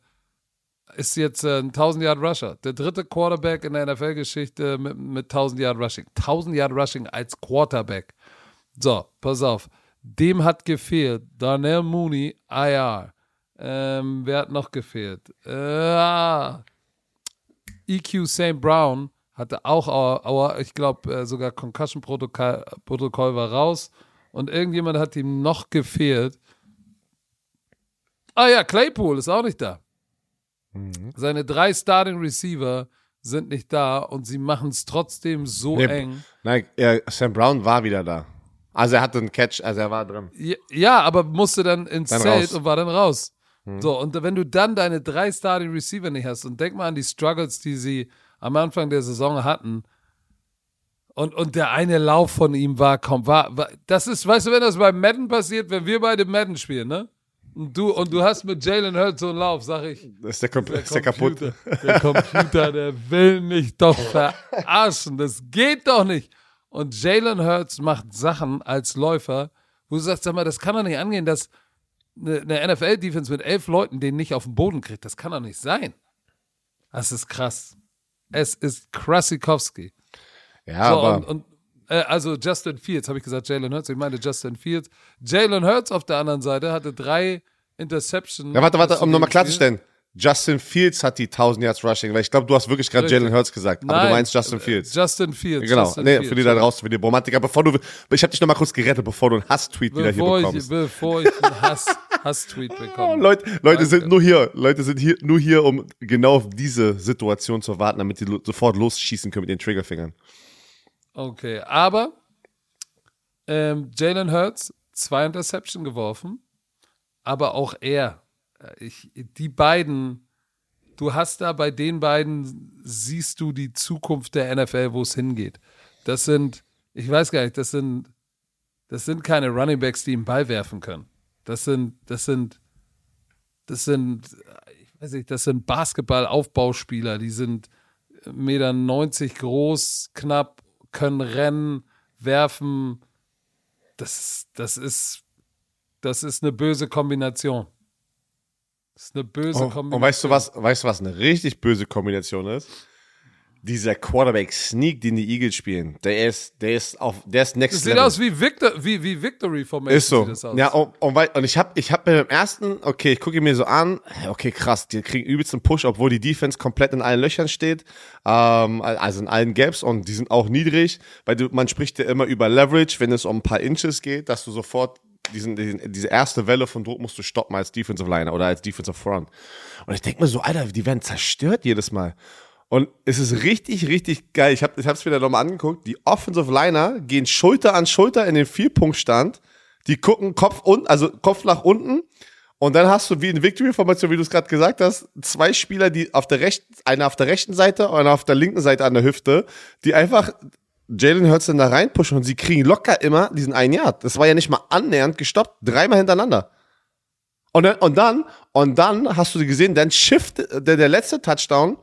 ist jetzt äh, ein 1000 Yard Rusher. Der dritte Quarterback in der NFL-Geschichte mit, mit 1000 Yard Rushing. 1000 Yard Rushing als Quarterback. So, pass auf. Dem hat gefehlt Darnell Mooney, IR. Ähm, wer hat noch gefehlt? Äh, ah. EQ St. Brown hatte auch, Aua- ich glaube, äh, sogar Concussion-Protokoll Protokoll war raus. Und irgendjemand hat ihm noch gefehlt. Ah ja, Claypool ist auch nicht da. Seine drei Starting Receiver sind nicht da und sie machen es trotzdem so Nee, eng. Nein, äh, Sam Brown war wieder da. Also er hatte einen Catch, also er war drin. Ja, Ja, aber musste dann ins Dann Zelt raus. Und war dann raus. So, und wenn du dann deine drei Starting Receiver nicht hast und denk mal an die Struggles, die sie am Anfang der Saison hatten. Und, und der eine Lauf von ihm war, komm, war, war, das ist, weißt du, wenn das bei Madden passiert, wenn wir beide Madden spielen, ne? Und du, und du hast mit Jalen Hurts so einen Lauf, sag ich, Das ist der, Kom ist der kaputt. Computer, der Computer, der will mich doch verarschen. Das geht doch nicht. Und Jalen Hurts macht Sachen als Läufer, wo du sagst, sag mal, das kann doch nicht angehen, dass eine, eine NFL-Defense mit elf Leuten den nicht auf den Boden kriegt. Das kann doch nicht sein. Das ist krass. Es ist Krasikowski. Ja, So, aber und, und äh, also Justin Fields, habe ich gesagt, Jalen Hurts, ich meine Justin Fields. Jalen Hurts auf der anderen Seite hatte drei Interceptions. ja, warte, warte, um nochmal klarzustellen. Justin Fields hat die 1000 Yards Rushing, weil ich glaube, du hast wirklich gerade. Jalen Hurts gesagt, aber Nein, du meinst Justin äh, Fields. Justin Fields. Genau, Justin nee, Fields. für die da draußen, für die Romantiker. Bevor du, ich habe dich nochmal kurz gerettet, bevor du einen Hass-Tweet wieder hier Bevor ich, bekommst. bevor ich einen Hass, Hass-Tweet bekomme. Leute, Leute Danke. sind nur hier, Leute sind hier nur hier, um genau auf diese Situation zu warten, damit die sofort losschießen können mit den Triggerfingern. Okay, aber ähm, Jalen Hurts, zwei Interception geworfen, aber auch er. äh, Ich, die beiden, du hast da bei den beiden, siehst du die Zukunft der NFL, wo es hingeht. Das sind, ich weiß gar nicht, das sind, das sind keine Running Backs, die den Ball werfen können. Das sind, das sind, das sind, ich weiß nicht, das sind Basketball-Aufbauspieler, die sind Meter 90 groß, knapp, können rennen, werfen. Das, das ist, das ist eine böse Kombination. Das ist eine böse Oh, Kombination. und weißt du was, weißt du was eine richtig böse Kombination ist? Dieser Quarterback-Sneak, den die Eagles spielen, der ist, der ist auf, der ist next Das sieht level. aus wie, Victor, wie, wie Victory Formation. Ist so. Sieht. Ja, und, und, weil- und ich habe ich hab mir beim ersten, okay, ich gucke mir so an, okay, krass, die kriegen übelst einen Push, obwohl die Defense komplett in allen Löchern steht, ähm, also in allen Gaps und die sind auch niedrig, weil du, man spricht ja immer über Leverage, wenn es um ein paar Inches geht, dass du sofort diesen, diesen, diese erste Welle von Druck musst du stoppen als Defensive Liner oder als Defensive Front. Und ich denke mir so, Alter, die werden zerstört jedes Mal. Und es ist richtig, richtig geil. Ich habe es wieder nochmal angeguckt. Die Offensive Liner gehen Schulter an Schulter in den Vierpunktstand. Die gucken Kopf unten, also Kopf nach unten. Und dann hast du wie in Victory-Formation, wie du es gerade gesagt hast, zwei Spieler, die auf der rechten, einer auf der rechten Seite und einer auf der linken Seite an der Hüfte, die einfach Jalen Hurts dann da reinpushen und sie kriegen locker immer diesen einen Yard. Das war ja nicht mal annähernd gestoppt. Dreimal hintereinander. Und dann, und dann, und dann hast du gesehen, dann shift, der, der letzte Touchdown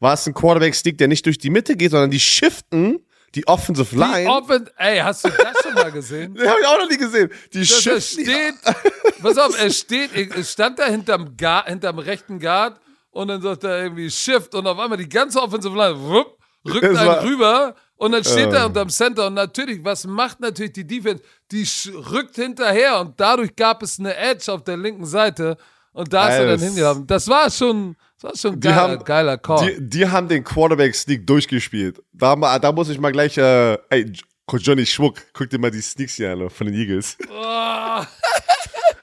war es ein Quarterback-Stick, der nicht durch die Mitte geht, sondern die shiften die Offensive Die Line. Offen ey, hast du das schon mal gesehen? Den habe ich auch noch nie gesehen. Die Dass er shiften. steht, pass auf, er steht, er stand da hinterm, Guard, hinterm rechten Guard und dann sagt er irgendwie Shift und auf einmal die ganze Offensive Line wupp, rückt Es einen war- rüber und dann steht er Ähm. unterm Center und natürlich, was macht natürlich die Defense? Die rückt hinterher und dadurch gab es eine Edge auf der linken Seite und da ist er dann hingehauen. Das war schon, das war schon Die geiler, haben- geiler Call. Die, die haben den Quarterback-Sneak durchgespielt. Da, da muss ich mal gleich, äh, ey, Johnny Schmuck, guck dir mal die Sneaks hier an von den Eagles. Oh.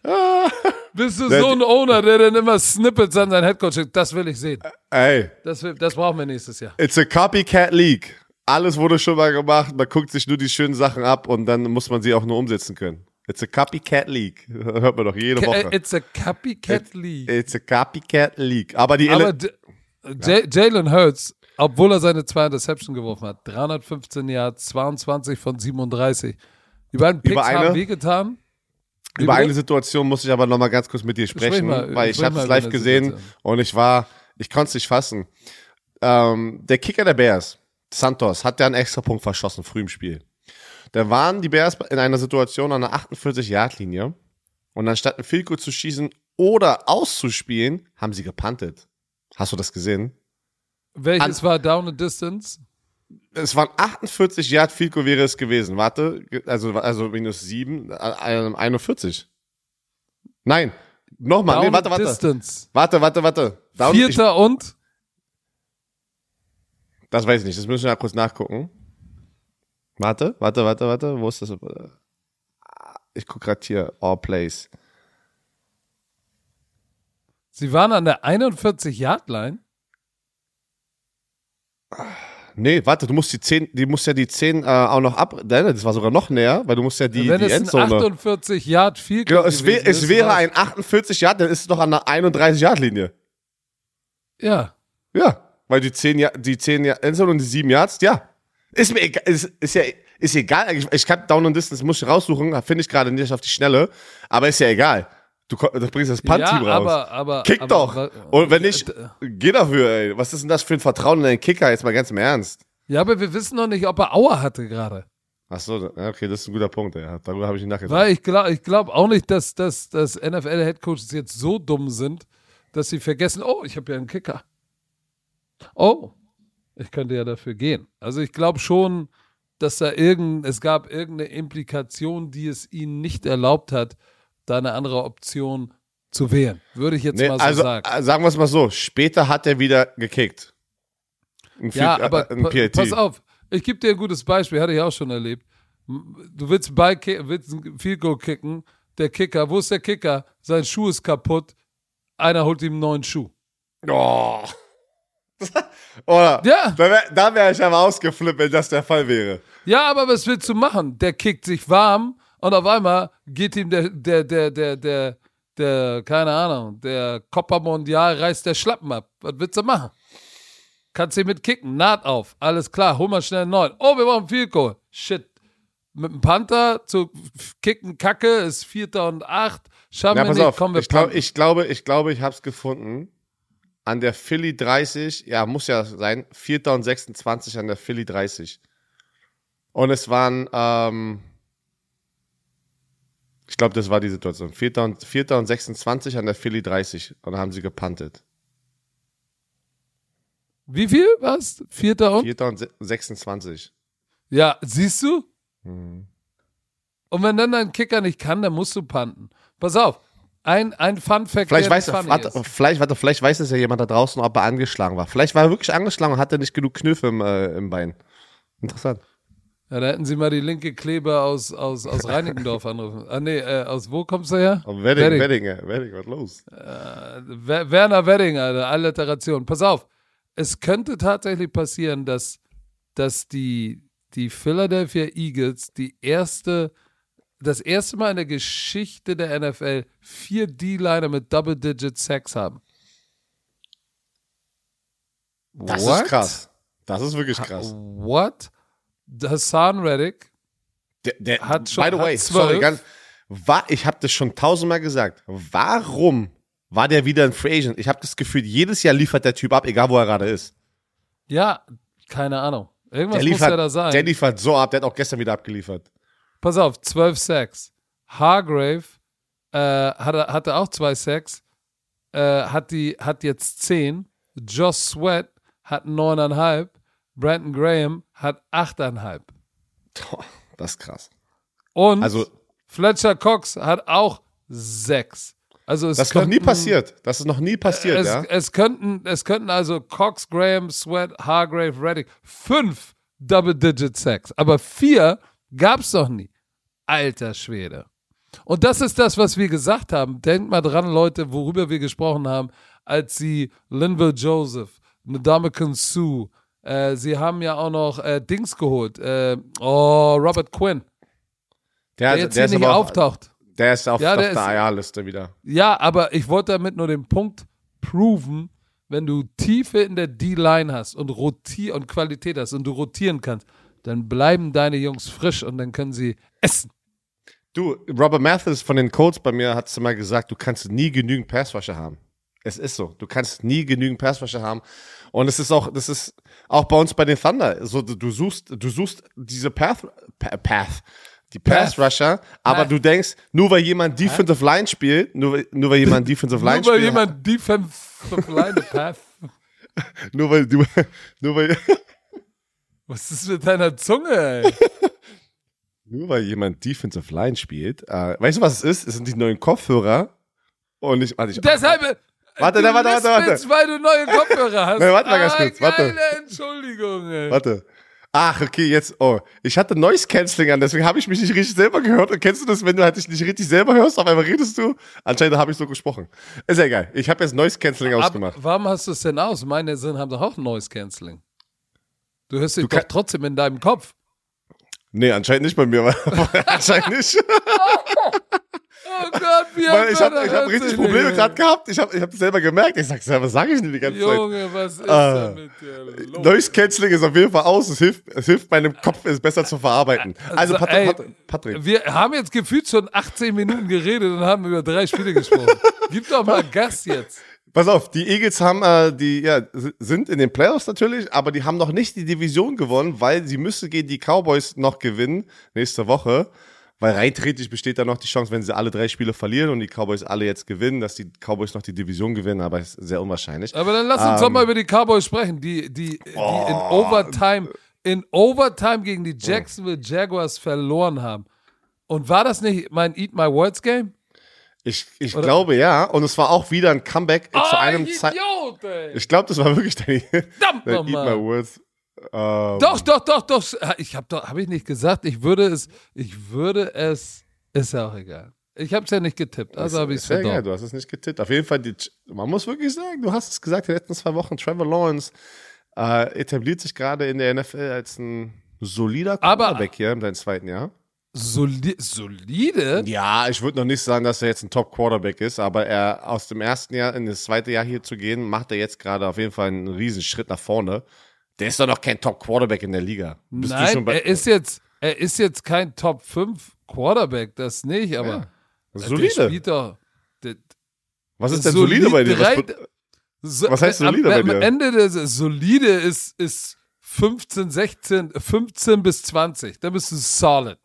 Bist du so ein Owner, der dann immer Snippets an seinen Headcoach schickt? Das will ich sehen. Ey, Das, das brauchen wir nächstes Jahr. it's a copycat league. Alles wurde schon mal gemacht, man guckt sich nur die schönen Sachen ab und dann muss man sie auch nur umsetzen können. It's a copycat league. Hört man doch jede Woche. It's a copycat league. It's a copycat league. Aber die Aber Ele J- J- Jalen Hurts, obwohl er seine zwei Interception geworfen hat, 315 Yards, 22 von 37. Die beiden Picks Über eine? haben wehgetan. über eine Situation muss ich aber noch mal ganz kurz mit dir sprechen, mal- weil ich habe es über live gesehen Situation. und ich war, ich konnte es nicht fassen. Ähm, der Kicker der Bears, Santos, hat ja einen extra Punkt verschossen früh im Spiel. Da waren die Bears in einer Situation an der 48-Yard-Linie und anstatt ein Field Goal zu schießen oder auszuspielen, haben sie gepuntet. Hast du das gesehen? Welches war Down and Distance? Es waren 48 Yard Goal wäre es gewesen. Warte, also, also minus 7, äh, 41. Nein, nochmal, Down nee, warte, warte. Distance. Warte, warte, warte. Down, ich, Vierter und? das weiß ich nicht, das müssen wir ja kurz nachgucken. Warte, warte, warte, warte, wo ist das? Ich guck gerade hier, All Plays. Sie waren an der 41-Yard-Line. Nee, warte, du musst die 10, die musst ja die 10 äh, auch noch ab, nein, das war sogar noch näher, weil du musst ja die, Wenn die es ein Endzone. 48 Yard Field Genau, es, wär, es ist, wäre ein 48 Yard, dann ist es doch an der 31 Yard Linie. Ja. Ja, weil die 10 Yard, die 10 Yard Endzone und die 7 Yards, ja. Ist mir egal, ist, ist ja, ist egal, eigentlich. ich kann Down and Distance, muss ich raussuchen, finde ich gerade nicht auf die Schnelle, aber ist ja egal. Du, du bringst das Punt-Team ja, raus. aber, aber. Kick aber, doch. aber- Und wenn nicht, Ja, geh dafür, ey. Was ist denn das für ein Vertrauen in deinen Kicker? Jetzt mal ganz im Ernst. Ja, aber wir wissen noch nicht, ob er Aua hatte gerade. Ach so, okay, das ist ein guter Punkt, ey. Darüber habe ich nicht nachgedacht. Weil ich glaube ich glaub auch nicht, dass, dass, dass NFL-Headcoaches jetzt so dumm sind, dass sie vergessen, oh, ich habe ja einen Kicker. Oh, ich könnte ja dafür gehen. Also ich glaube schon, dass da irgend, es gab irgendeine Implikation, die es ihnen nicht erlaubt hat, da eine andere Option zu wählen. Würde ich jetzt Nee, mal so also, sagen. äh, sagen wir es mal so, später hat er wieder gekickt. Ein Ja, aber äh, ein pa- pass auf, ich gebe dir ein gutes Beispiel, hatte ich auch schon erlebt. Du willst, bei, willst ein Field Goal kicken, der Kicker, wo ist der Kicker? Sein Schuh ist kaputt, einer holt ihm einen neuen Schuh. Oh. Oder? Ja. Da wäre wär ich aber ausgeflippt, wenn das der Fall wäre. Ja, aber was willst du machen? Der kickt sich warm und auf einmal geht ihm der, der, der, der, der, der, keine Ahnung, der Copa Mondial reißt der Schlappen ab. Was willst du machen? Kannst ihn mit kicken, Naht auf, alles klar, hol mal schnell einen neuen. Oh, wir brauchen viel Goal. Shit. Mit dem Panther zu kicken, Kacke, ist Vierter und Acht. Schaffen Ja, wir nicht, auf. komm, wir Ich, glaub, ich glaube, ich glaube, ich habe es gefunden. An der Philly 30, ja, muss ja sein, 4. und 26 an der Philly 30. Und es waren, ähm, ich glaube, das war die Situation. 4. und, 4. und 26 an der Philly 30. Und da haben sie gepuntet. Wie viel? Was? Vierter und? Vierter und se- 26. Ja, siehst du? Mhm. Und wenn dann dein Kicker nicht kann, dann musst du panten. Pass auf. Ein, ein Fun Fact. Vielleicht weiß, warte, vielleicht, warte, vielleicht weiß es ja jemand da draußen, ob er angeschlagen war. Vielleicht war er wirklich angeschlagen und hatte nicht genug Knöpfe im, äh, im Bein. Interessant. Ja, da hätten sie mal die linke Kleber aus, aus, aus Reinickendorf anrufen. Ah, nee, äh, aus wo kommst du her? Aber Wedding, Wedding. Wedding, Wedding, was los? Wer- Werner Wedding, Alter, Alliteration. Pass auf, es könnte tatsächlich passieren, dass, dass die, die Philadelphia Eagles die erste, das erste Mal in der Geschichte der NFL vier D-Liner mit Double-Digit Sacks haben. Das What? ist krass. Das ist wirklich krass. What? Hassan Reddick, Der, der, Hat schon- by the way, sorry, ganz, war, ich habe das schon tausendmal gesagt. Warum war der wieder ein Free Agent? Ich habe das Gefühl, jedes Jahr liefert der Typ ab, egal wo er gerade ist. ja, keine Ahnung. Irgendwas Der muss liefert, ja da sein. der liefert so ab, der hat auch gestern wieder abgeliefert. Pass auf, 12 Sacks. Hargrave äh, hatte, hatte auch zwei Sacks, äh, hat, die, hat jetzt 10. Josh Sweat hat 9,5. Brandon Graham hat 8,5. Boah, Das ist krass. Und Also, Fletcher Cox hat auch 6. Also es das ist noch nie könnten- passiert. Das ist noch nie passiert, Es, ja. es, könnten, es könnten also Cox, Graham, Sweat, Hargrave, Reddick fünf Double-Digit Sacks. Aber vier gab es noch nie. Alter Schwede. Und das ist das, was wir gesagt haben. Denkt mal dran, Leute, worüber wir gesprochen haben, als sie Linville Joseph, Ndamukong Sue, äh, sie haben ja auch noch äh, Dings geholt. Äh, oh, Robert Quinn, Der, der jetzt hier ist nicht auf, auftaucht. der ist auf, Ja, auf der der ist- IR-Liste wieder. Ja, aber ich wollte damit nur den Punkt proven, wenn du Tiefe in der D-Line hast und rotier und Qualität hast und du rotieren kannst, dann bleiben deine Jungs frisch und dann können sie essen. Du, Robert Mathis von den Colts bei mir hat mal gesagt, du kannst nie genügend Passwasher haben. Es ist so. Du kannst nie genügend Passwasher haben. Und es ist auch, das ist auch bei uns bei den Thunder. So, du, suchst, du suchst diese Path, Pa- Path, die Pass Rusher, aber Path. du denkst, nur weil jemand Defensive Line spielt, nur, weil- nur weil jemand Defensive Line Nur weil spielt, jemand Defensive Line Path. nur weil du, nur weil, Was ist mit deiner Zunge, ey? nur weil jemand Defensive Line spielt, äh, weißt du, was es ist? Es sind die neuen Kopfhörer. Und ich, warte, ich, Deshalb. äh, Warte, da, warte, warte, warte. lispelst, weil du neue Kopfhörer hast. Nee, warte mal ganz ah, kurz, warte. Geile Entschuldigung, ey. Warte. Ach, okay, jetzt, oh. Ich hatte Noise Cancelling an, deswegen habe ich mich nicht richtig selber gehört. Und kennst du das, wenn du halt dich nicht richtig selber hörst, auf einmal redest du? Anscheinend habe ich so gesprochen. Ist ja egal. Ich habe jetzt Noise Cancelling ausgemacht. warum hast du es denn aus? Meine Sinn haben doch auch Noise Cancelling. Du hörst dich Du doch trotzdem in deinem Kopf. Nee, anscheinend nicht bei mir, anscheinend nicht. Oh Gott, wie Weil ich habe hab richtig Probleme gerade gehabt. Ich habe ich hab das selber gemerkt. Ich sag, was sage ich denn die ganze Zeit? Junge, was ist Ah. denn mit dir los? Noise Cancelling ist auf jeden Fall aus. Es hilft, es hilft meinem Kopf, es besser zu verarbeiten. Also, Also, ey, Patrick, Patrick, Wir haben jetzt gefühlt schon 18 Minuten geredet und haben über drei Spiele gesprochen. Gib doch mal Gas jetzt. Pass auf, die Eagles haben, äh, die ja, sind in den Playoffs natürlich, aber die haben noch nicht die Division gewonnen, weil sie müssen gegen die Cowboys noch gewinnen nächste Woche. Weil rein theoretisch besteht da noch die Chance, wenn sie alle drei Spiele verlieren und die Cowboys alle jetzt gewinnen, dass die Cowboys noch die Division gewinnen, aber ist sehr unwahrscheinlich. Aber dann lass uns doch mal über die Cowboys sprechen, die, die, die in Overtime, in Overtime gegen die Jacksonville Jaguars verloren haben. Und war das nicht mein Eat My Words Game? Ich, ich glaube ja, und es war auch wieder ein Comeback Ah, zu einem Zeit. Idiot, ey. Ich glaube, das war wirklich dein, dein Eat. My Words. Ähm, Doch, doch, doch, doch. Ich habe doch, habe ich nicht gesagt. Ich würde es, ich würde es, ist ja auch egal. Ich habe es ja nicht getippt, also habe ich es ja geil, verdorben. du hast es nicht getippt. Auf jeden Fall, die, man muss wirklich sagen, du hast es gesagt, die letzten zwei Wochen, Trevor Lawrence äh, etabliert sich gerade in der NFL als ein solider Quarterback hier in seinem zweiten Jahr. Soli solide? Ja, ich würde noch nicht sagen, dass er jetzt ein Top-Quarterback ist, aber er aus dem ersten Jahr in das zweite Jahr hier zu gehen, macht er jetzt gerade auf jeden Fall einen riesen Schritt nach vorne. Der ist doch noch kein Top-Quarterback in der Liga. Bist Nein, er ist jetzt, er ist jetzt kein Top 5 Quarterback, das nicht, aber Ja, der solide. spielt doch. Der, Was ist denn solide, bei dir? Was, so, Was heißt solide am, bei Am dir? Ende des solide ist, ist 15, 16, 15 bis 20. Da bist du solid.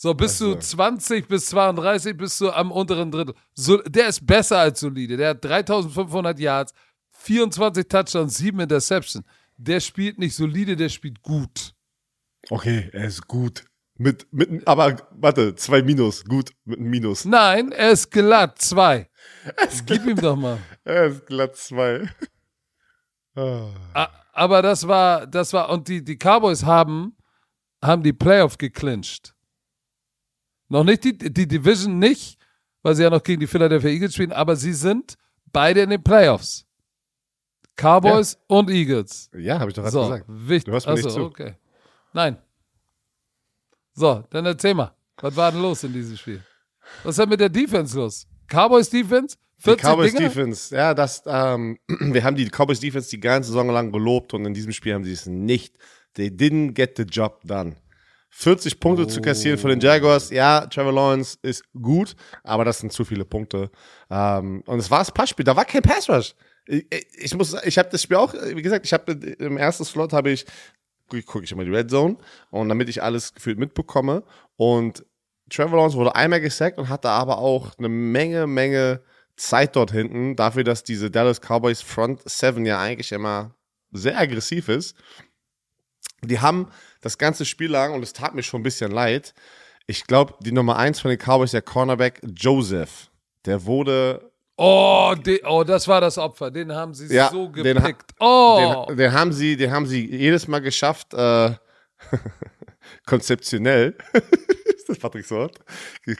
So, bist du Also. 20 bis 32, bist du am unteren Drittel. So, der ist besser als solide. Der hat 3500 Yards, 24 Touchdowns, 7 Interceptions. Der spielt nicht solide, der spielt gut. Okay, er ist gut. Mit, mit, aber warte, zwei Minus, gut, mit einem Minus. Nein, er ist glatt, zwei. Gib ihm doch mal. Er ist glatt zwei. Ah, Aber das war, das war, und die, die Cowboys haben, haben die Playoff geclincht. Noch nicht die, die Division nicht, weil sie ja noch gegen die Philadelphia Eagles spielen, aber sie sind beide in den Playoffs. Cowboys und Eagles. Ja, habe ich doch gerade So, gesagt. wichtig. Du hörst mir nicht Achso, zu. okay. Nein. So, dann erzähl mal. Was war denn los in diesem Spiel? Was ist denn mit der Defense los? Cowboys Defense? Die 14 Cowboys Dinger? Defense, ja, das, ähm, wir haben die Cowboys Defense die ganze Saison lang gelobt und in diesem Spiel haben sie es nicht. They didn't get the job done. 40 Punkte zu kassieren von den Jaguars, ja, Trevor Lawrence ist gut, aber das sind zu viele Punkte. Ähm, und es war das Passspiel, da war kein Pass Rush. Ich, ich muss, ich habe das Spiel auch, wie gesagt, ich habe im ersten Slot habe ich gucke ich immer die Red Zone und damit ich alles gefühlt mitbekomme und Trevor Lawrence wurde einmal gesackt und hatte aber auch eine Menge, Menge Zeit dort hinten, dafür, dass diese Dallas Cowboys Front Seven ja eigentlich immer sehr aggressiv ist. Die haben das ganze Spiel lang, und es tat mir schon ein bisschen leid, ich glaube, die Nummer eins von den Cowboys, der Cornerback Joseph, der wurde, Oh, de, oh, das war das Opfer. Den haben sie Ja, so den gepickt. oh, den, den haben sie, den haben sie jedes Mal geschafft, äh, konzeptionell, ist das Patricks Wort?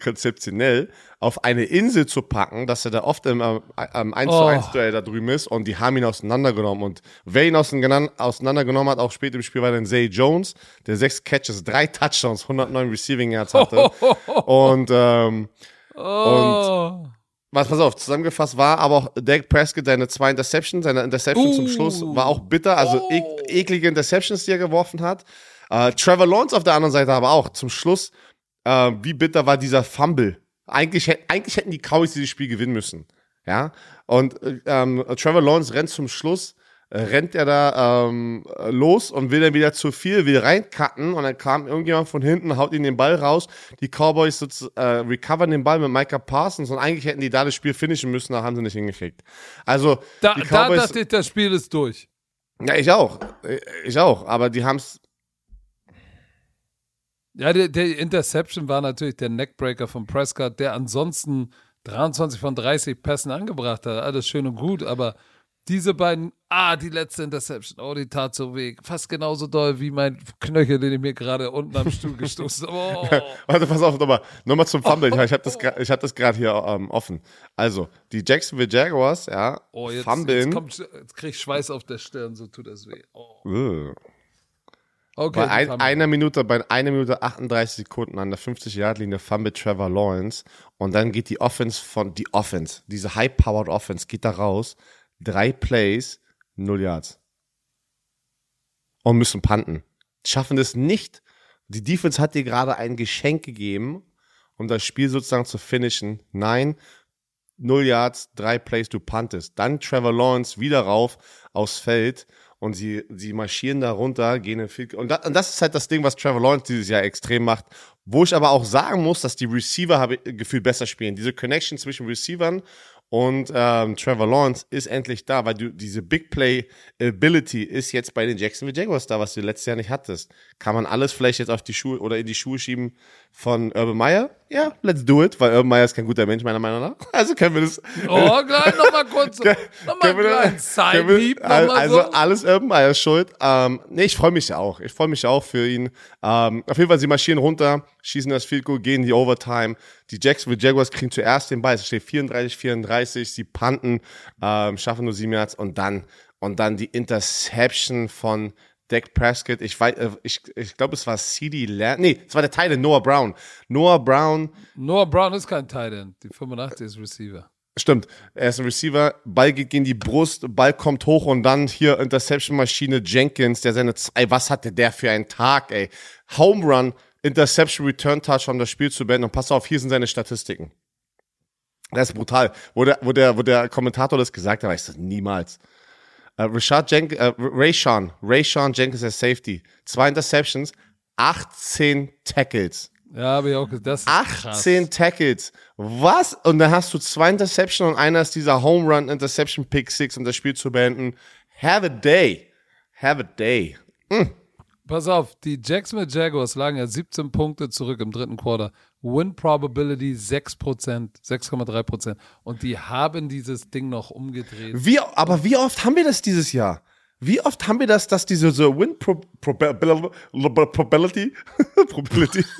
Konzeptionell auf eine Insel zu packen, dass er da oft im, ähm, am 1 zu 1 Oh. Duell da drüben ist und die haben ihn auseinandergenommen. Und wer ihn auseinander- auseinandergenommen hat, auch spät im Spiel, war dann Zay Jones, der sechs Catches, drei Touchdowns, 109 Receiving Yards hatte. Und, ähm, oh. was, pass auf, zusammengefasst war aber auch Dak Prescott seine zwei Interceptions, seine Interception zum Uh. Schluss war auch bitter, also Oh. ek eklige Interceptions, die er geworfen hat. Äh, Trevor Lawrence auf der anderen Seite aber auch zum Schluss, äh, wie bitter war dieser Fumble. Eigentlich, eigentlich hätten die Cowboys dieses Spiel gewinnen müssen. Ja, und äh, ähm, Trevor Lawrence rennt zum Schluss, äh, rennt er da ähm, äh, los und will dann wieder zu viel, will reincutten und dann kam irgendjemand von hinten, haut ihn den Ball raus. Die Cowboys sitz- äh, recovern den Ball mit Micah Parsons und eigentlich hätten die da das Spiel finishen müssen, da haben sie nicht hingekriegt. Also, Da, die da Cowboys, dachte ich, das Spiel ist durch. ja, ich auch, ich auch, aber die haben es, Ja, der, der Interception war natürlich der Neckbreaker von Prescott, der ansonsten 23 von 30 Pässen angebracht hat. Alles schön und gut, aber diese beiden, ah, die letzte Interception, oh, die tat so weh. Fast genauso doll wie mein Knöchel, den ich mir gerade unten am Stuhl gestoßen habe. Oh. Warte, pass auf, nochmal. Nochmal zum Fumble. Ich habe das, ich hab das gerade hier ähm, offen. Also, die Jacksonville Jaguars, ja, Oh, jetzt, fummeln. jetzt, kommt, jetzt krieg ich Schweiß auf der Stirn, so tut das weh. Oh. Okay, Bei ein, einer Minute, bei einer Minute 38 Sekunden an der 50-Yard-Linie fumble Trevor Lawrence und dann geht die Offense von, die Offense, diese high-powered Offense geht da raus, drei Plays, null Yards. Und müssen punten. Schaffen es nicht. Die Defense hat dir gerade ein Geschenk gegeben, um das Spiel sozusagen zu finishen. Nein, null Yards, drei Plays, du puntest. Dann Trevor Lawrence wieder rauf aufs Feld und sie, sie marschieren da runter, gehen in Field und, da, und das ist halt das Ding, was Trevor Lawrence dieses Jahr extrem macht. Wo ich aber auch sagen muss, dass die Receiver habe ich gefühlt besser spielen. Diese Connection zwischen Receivern und ähm, Trevor Lawrence ist endlich da, weil du diese Big Play Ability ist jetzt bei den Jacksonville Jaguars da, was du letztes Jahr nicht hattest. Kann man alles vielleicht jetzt auf die Schuhe oder in die Schuhe schieben von Urban Meyer? Ja, let's do it, weil Urban Meyer ist kein guter Mensch meiner Meinung nach. Also können wir das Oh, gleich nochmal kurz. Nochmal einen Sidehieb. Also so. alles Urban Meyer schuld. Ähm, nee, ich freue mich auch. Ich freue mich auch für ihn. Ähm, auf jeden Fall, sie marschieren runter, schießen das Field Goal, gehen in die Overtime. Die Jacksonville Jaguars kriegen zuerst den Ball. Es steht 34, 34. Sie panten, ähm, schaffen nur sieben Yards und dann, und dann die Interception von Dak Prescott. Ich weiß, äh, ich, ich glaube, es war CD Lamb. Nee, es war der Teil Noah Brown. Noah Brown Noah Brown ist kein Tight End. Die 85 ist Receiver. Stimmt, er ist ein Receiver, Ball geht gegen die Brust, Ball kommt hoch und dann hier Interception-Maschine Jenkins, der seine zwei, was hatte der für einen Tag, ey. Home Run, Interception, Return Touch, um das Spiel zu beenden und pass auf, hier sind seine Statistiken. Das ist brutal. Wo der, wo der, wo der Kommentator das gesagt hat, weißt du, niemals. Äh, Rashad Jenkins, äh, Rayshawn, Rayshawn Jenkins als Safety. Zwei Interceptions, 18 Tackles. Ja, habe ich auch gesagt. Das ist krass. 18 Tackles. Was? Und dann hast du zwei Interception und einer ist dieser Home Run Interception Pick Six, um das Spiel zu beenden. Have a day. Have a day. Pass auf, die Jacksonville Jaguars lagen ja 17 Punkte zurück im dritten Quarter. Win Probability 6%, 6,3%. Und die haben dieses Ding noch umgedreht. Wie, aber wie oft haben wir das dieses Jahr? Wie oft haben wir das, dass diese so Win Pro, Probabil- Probability, Probability.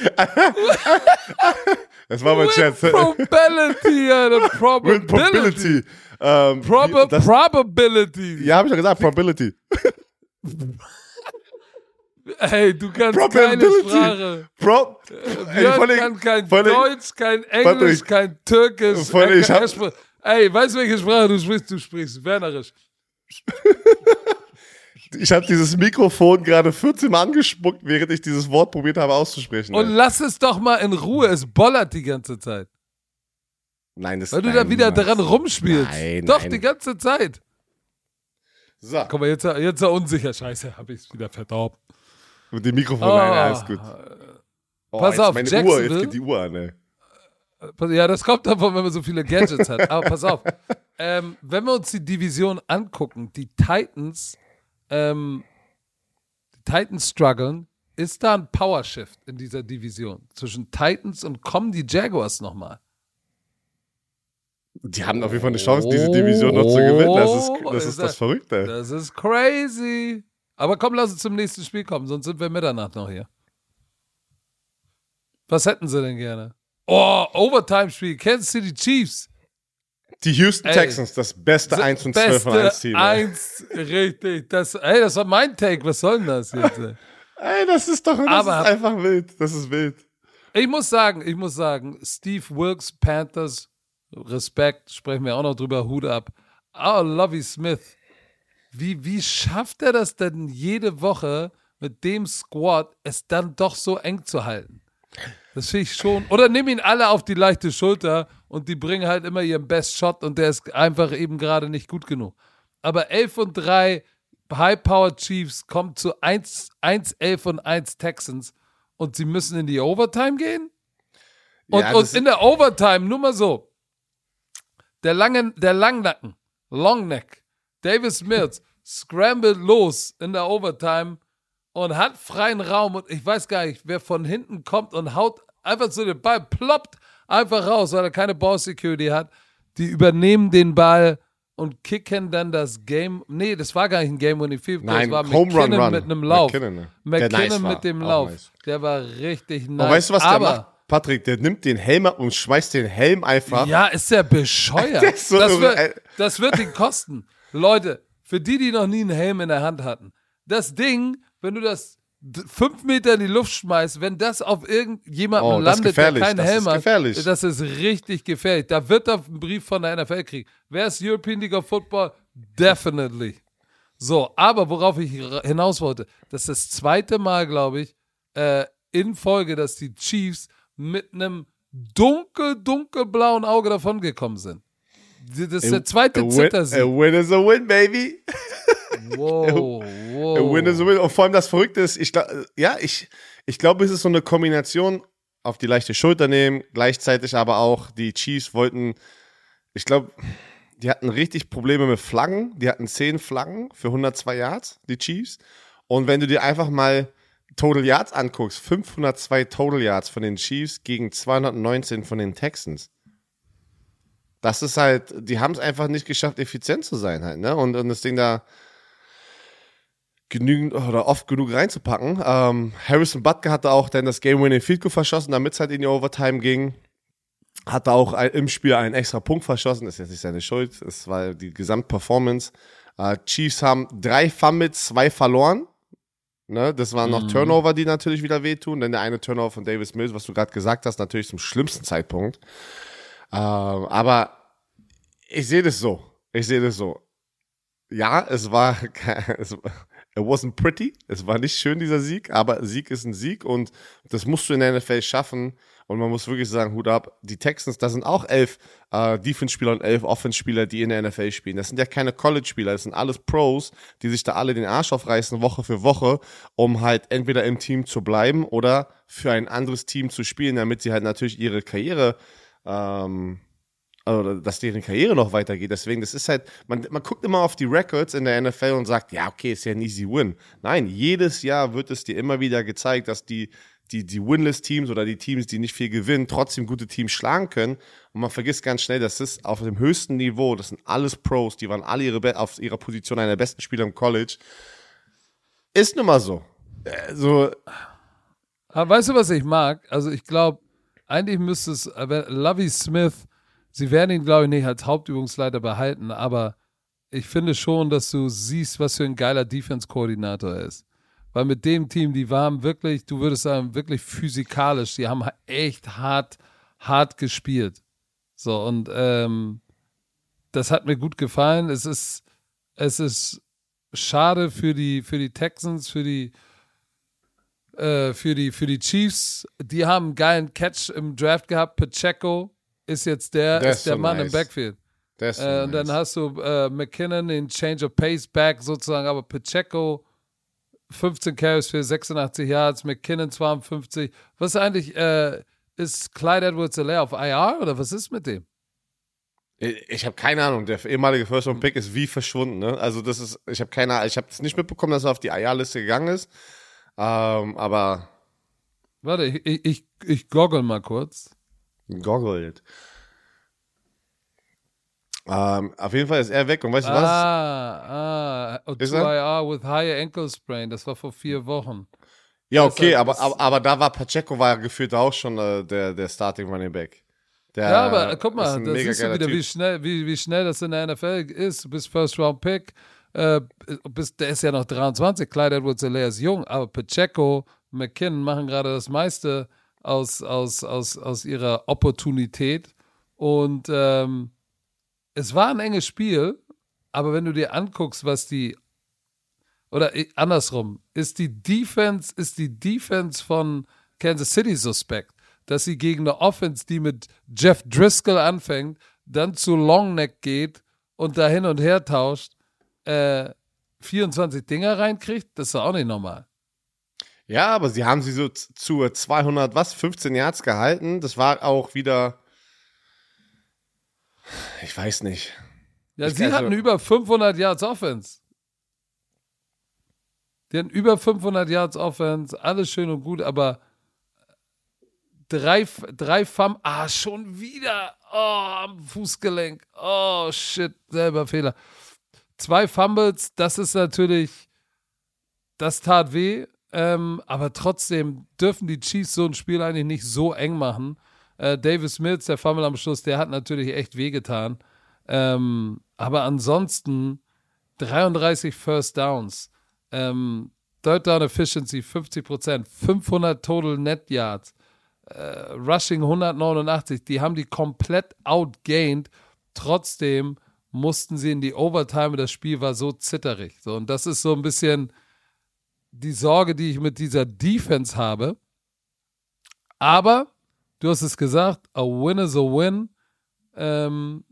das war mein Scherz. Probability, Alter. Win Probability. Probability. Ähm, Prob das, Probability. ja, habe ich doch gesagt, Probability. Hey, du kannst keine. Sprache. Pro, ey, Björn allem- kann kein Deutsch, kein Englisch, kein Türkisch. er ich hab- Ey, weißt du, welche Sprache du sprichst? Du sprichst Wernerisch. Ich habe dieses Mikrofon gerade 14 Mal angespuckt, während ich dieses Wort probiert habe auszusprechen. Und lass es doch mal in Ruhe. Es bollert die ganze Zeit. nein, das Weil du da wieder dran rumspielst. Nein, Doch, nein. die ganze Zeit. So, Guck mal, jetzt, jetzt ist er unsicher. Scheiße, hab ich's wieder verdorben. Mit dem Mikrofon, Oh. nein, alles gut. Oh, Pass jetzt auf, meine Uhr, jetzt geht die Uhr an, ey. Ja, das kommt davon, wenn man so viele Gadgets hat. Aber pass auf. Ähm, wenn wir uns die Division angucken, die Titans, ähm, die Titans strugglen, ist da ein Power Shift in dieser Division zwischen Titans und kommen die Jaguars nochmal? Die haben auf jeden Fall eine Chance, diese Division noch zu gewinnen. Das ist, Oh, das, ist ist das er- Verrückte. Das ist crazy. Aber komm, lass uns zum nächsten Spiel kommen, sonst sind wir Mitternacht noch hier. Was hätten sie denn gerne? Oh, Overtime-Spiel, Kansas City Chiefs. Die Houston Ey, Texans, das beste 1 und 12 von 1 Team. ey. 1, richtig. Das, ey, das war mein Take. Was soll denn das jetzt? ey? Ey, das ist doch das Aber- ist einfach wild. Das ist wild. Ich muss sagen, ich muss sagen, Steve Wilkes, Panthers, Respekt, sprechen wir auch noch drüber, Hut ab. Oh, Lovey Smith. Wie, wie schafft er das denn jede Woche mit dem Squad, es dann doch so eng zu halten? Das finde ich schon. Oder nimm ihn alle auf die leichte Schulter und die bringen halt immer ihren Best Shot und der ist einfach eben gerade nicht gut genug. Aber 11 und 3 High-Power Chiefs kommt zu 1, 1, 11 und 1 Texans und sie müssen in die Overtime gehen? Und, Ja, und in der Overtime, nur mal so, der, lange, der Langnacken, Longneck, Davis Mills, scrambled los in der Overtime und hat freien Raum und ich weiß gar nicht, wer von hinten kommt und haut einfach so den Ball, ploppt einfach raus, weil er keine Ball Security hat. Die übernehmen den Ball und kicken dann das Game. Nee, das war gar nicht ein Game Winning Field Goal, Nein, das war Home Run McKinnon Run. mit einem Lauf. McKinnon, ne? Der McKinnon nice mit dem Lauf. nice. Der war richtig nice. Aber weißt du, was Aber, der macht? Patrick, der nimmt den Helm ab und schmeißt den Helm einfach. Ja, ist der bescheuert. Ist so das, wird, das wird ihn kosten. Leute, für die, die noch nie einen Helm in der Hand hatten, das Ding, wenn du das fünf Meter in die Luft schmeißt, wenn das auf irgendjemanden Oh, landet, der keinen Das Helm hat, gefährlich. das ist richtig gefährlich. Da wird er einen Brief von der NFL kriegen. Wer ist European League of Football? Definitely. So, aber worauf ich hinaus wollte, das ist das zweite Mal, glaube ich, äh, in Folge, dass die Chiefs mit einem dunkel, dunkelblauen Auge davongekommen sind. Das ist der zweite a win, Zittersieg. a win is a win, baby. Wow, A wow. win is a win. Und vor allem das Verrückte ist, ich glaube, ja, ich, ich glaube, es ist so eine Kombination auf die leichte Schulter nehmen, gleichzeitig aber auch die Chiefs wollten, ich glaube, die hatten richtig Probleme mit Flaggen. Die hatten 10 Flaggen für 102 Yards, die Chiefs. Und wenn du dir einfach mal Total Yards anguckst, 502 Total Yards von den Chiefs gegen 219 von den Texans. Das ist halt, die haben es einfach nicht geschafft, effizient zu sein halt, ne? Und, und das Ding da genügend oder oft genug reinzupacken. Ähm, Harrison Butker hatte auch dann das Game-Winning Field Goal verschossen, damit es halt in die Overtime ging. Hatte auch ein, im Spiel einen extra Punkt verschossen, ist jetzt nicht seine Schuld, es war die Gesamtperformance. Äh, Chiefs haben drei Fumbles, zwei verloren. Ne, das waren noch Turnover, die natürlich wieder wehtun, denn der eine Turnover von Davis Mills, was du gerade gesagt hast, natürlich zum schlimmsten Zeitpunkt. Ähm, aber ich sehe das so. Ich sehe das so. ja, es war, es, it wasn't pretty. Es war nicht schön, dieser Sieg, aber Sieg ist ein Sieg und das musst du in der NFL schaffen. Und man muss wirklich sagen, Hut ab, die Texans, da sind auch elf äh, Defense-Spieler und elf Offense-Spieler, die in der NFL spielen. Das sind ja keine College-Spieler, das sind alles Pros, die sich da alle den Arsch aufreißen, Woche für Woche, um halt entweder im Team zu bleiben oder für ein anderes Team zu spielen, damit sie halt natürlich ihre Karriere ähm, also dass deren Karriere noch weitergeht. Deswegen, das ist halt, man, man guckt immer auf die Records in der NFL und sagt, ja, okay, ist ja ein easy win. Nein, jedes Jahr wird es dir immer wieder gezeigt, dass die die, die Winless-Teams oder die Teams, die nicht viel gewinnen, trotzdem gute Teams schlagen können. Und man vergisst ganz schnell, das ist auf dem höchsten Niveau, das sind alles Pros, die waren alle ihre, auf ihrer Position einer der besten Spieler im College. Ist nun mal so. Äh, so. Aber weißt du, was ich mag? Also ich glaube, eigentlich müsste es, äh, Lovey Smith, sie werden ihn, glaube ich, nicht als Hauptübungsleiter behalten, aber ich finde schon, dass du siehst, was für ein geiler Defense-Koordinator er ist. Weil mit dem Team, die waren wirklich, du würdest sagen, wirklich physikalisch. Die haben echt hart, hart gespielt. So, und ähm, das hat mir gut gefallen. Es ist, es ist schade für die, für die Texans, für die, äh, für die, für die Chiefs. Die haben einen geilen Catch im Draft gehabt. Pacheco ist jetzt der, ist der so Mann nice. im Backfield. Ist so Äh, und dann nice. hast du äh, McKinnon, den Change of Pace Back sozusagen, aber Pacheco 15 Carries für 86 Yards, McKinnon 52. Was ist eigentlich, äh, ist Clyde edwards alaire auf IR oder was ist mit dem? Ich, habe keine Ahnung. Der ehemalige First Round Pick ist wie verschwunden. Ne? Also das ist, ich habe keine, ich habe es nicht mitbekommen, dass er auf die IR-Liste gegangen ist. Ähm, aber Warte, ich, ich, ich, ich goggle mal kurz. goggelt. Ähm, auf jeden Fall ist er weg und weißt du was? Ah, ah, Ist to er? IR with high ankle sprain. Das war vor vier Wochen. Ja, okay, er- aber, aber, aber da war Pacheco war gefühlt auch schon äh, der, der Starting Running Back. Der, Ja, aber guck mal, da siehst du wieder, Typ. wie schnell, wie, wie schnell das in der NFL ist. Du bist First Round Pick, äh, der ist ja noch 23, Clyde edwards alaire ist jung, aber Pacheco, McKinnon machen gerade das meiste aus, aus, aus, aus ihrer Opportunität. Und ähm, es war ein enges Spiel, aber wenn du dir anguckst, was die oder eh, andersrum, ist die Defense, ist die Defense von Kansas City suspekt, dass sie gegen eine Offense, die mit Jeff Driscoll anfängt, dann zu Longneck geht und da hin und her tauscht, äh, 24 Dinger reinkriegt, das ist doch auch nicht normal. Ja, aber sie haben sie so zu 200, was, 15 Yards gehalten. Das war auch wieder, ich weiß nicht. Ja, Ich- sie also- hatten über 500 Yards Offense. Die hatten über 500 Yards Offense, alles schön und gut, aber drei, drei Fum, ah, schon wieder, oh, am Fußgelenk, oh, shit, selber Fehler. Zwei Fumbles, das ist natürlich, das tat weh, ähm, aber trotzdem dürfen die Chiefs so ein Spiel eigentlich nicht so eng machen. Äh, Davis Mills, der Fumble am Schluss, der hat natürlich echt wehgetan. Ähm, aber ansonsten 33 First Downs, ähm, Third Down Efficiency 50%, 500 Total Net Yards, äh, Rushing 189, die haben die komplett outgained. Trotzdem mussten sie in die Overtime das Spiel war so zitterig. So, und das ist so ein bisschen die Sorge, die ich mit dieser Defense habe. Aber, du hast es gesagt, a win is a win. Ähm,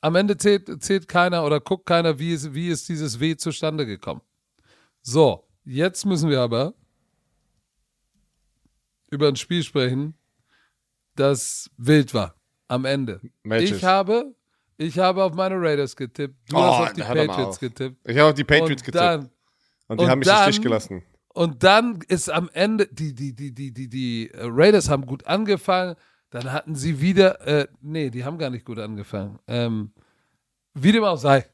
am Ende zählt, zählt keiner oder guckt keiner, wie ist, wie ist dieses W zustande gekommen. So, jetzt müssen wir aber über ein Spiel sprechen, das wild war am Ende. Welches? Ich habe, ich habe auf meine Raiders getippt, du Oh, hast auf die Patriots auf. getippt. Ich habe auch die Patriots und getippt. dann, und die und haben mich im dann- Stich gelassen. und dann ist am Ende, die, die, die, die, die, die Raiders haben gut angefangen, dann hatten sie wieder, äh, nee, die haben gar nicht gut angefangen. Ähm, wie dem auch sei.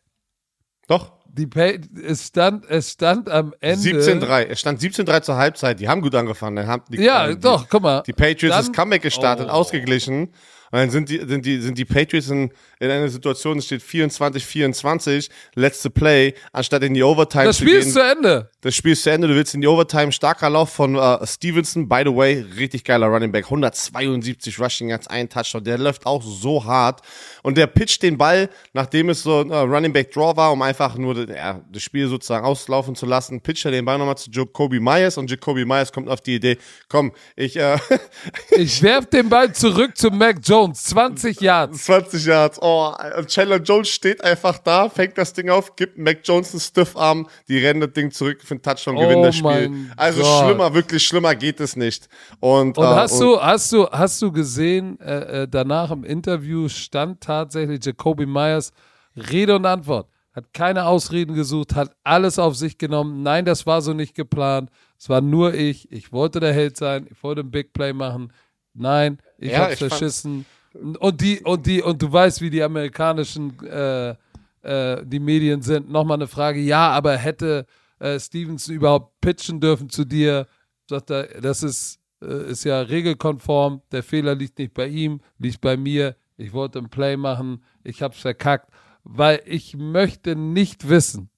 Doch, Die Pay es, stand, es stand am Ende. 17-3. Es stand 17-3 zur Halbzeit. Die haben gut angefangen. Dann haben die, Ja, äh, die, doch, guck mal. Die Patriots Dann- das Comeback gestartet, Oh. ausgeglichen. Und dann sind die, sind die, sind die Patriots in, in einer Situation, es steht 24, 24, letzte Play, anstatt in die Overtime das zu Spiel gehen. ist zu Ende. Das Spiel ist zu Ende, du willst in die Overtime, starker Lauf von äh, Stevenson, by the way, richtig geiler Running Back, 172 Rushing Yards, ein Touchdown, der läuft auch so hart und der pitcht den Ball, nachdem es so ein äh, Running Back Draw war, um einfach nur ja, das Spiel sozusagen auslaufen zu lassen, pitcht er den Ball nochmal zu Jacoby Myers und Jacoby Myers kommt auf die Idee, komm, ich, äh, Ich werf den Ball zurück zu Mac Jones, 20 Yards. 20 Yards. Oh, und Chandler Jones steht einfach da, fängt das Ding auf, gibt Mac Jones einen Stiffarm, die rennen das Ding zurück für den Touchdown, Oh gewinnen das Spiel. Also Gott. schlimmer, wirklich schlimmer geht es nicht. Und, Und äh, hast du, hast du, hast du gesehen, äh, äh, danach im Interview stand tatsächlich Jacoby Myers Rede und Antwort. Hat keine Ausreden gesucht, hat alles auf sich genommen. Nein, das war so nicht geplant. Es war nur ich. Ich wollte der Held sein. Ich wollte ein Big Play machen. Nein, ich Ja, hab's ich verschissen. Und die, und die, und du weißt, wie die amerikanischen äh, äh, die Medien sind. Nochmal eine Frage. Ja, aber hätte äh, Stevenson überhaupt pitchen dürfen zu dir? Sagt er, das ist, äh, ist ja regelkonform. Der Fehler liegt nicht bei ihm, liegt bei mir. Ich wollte ein Play machen. Ich hab's verkackt. Weil ich möchte nicht wissen,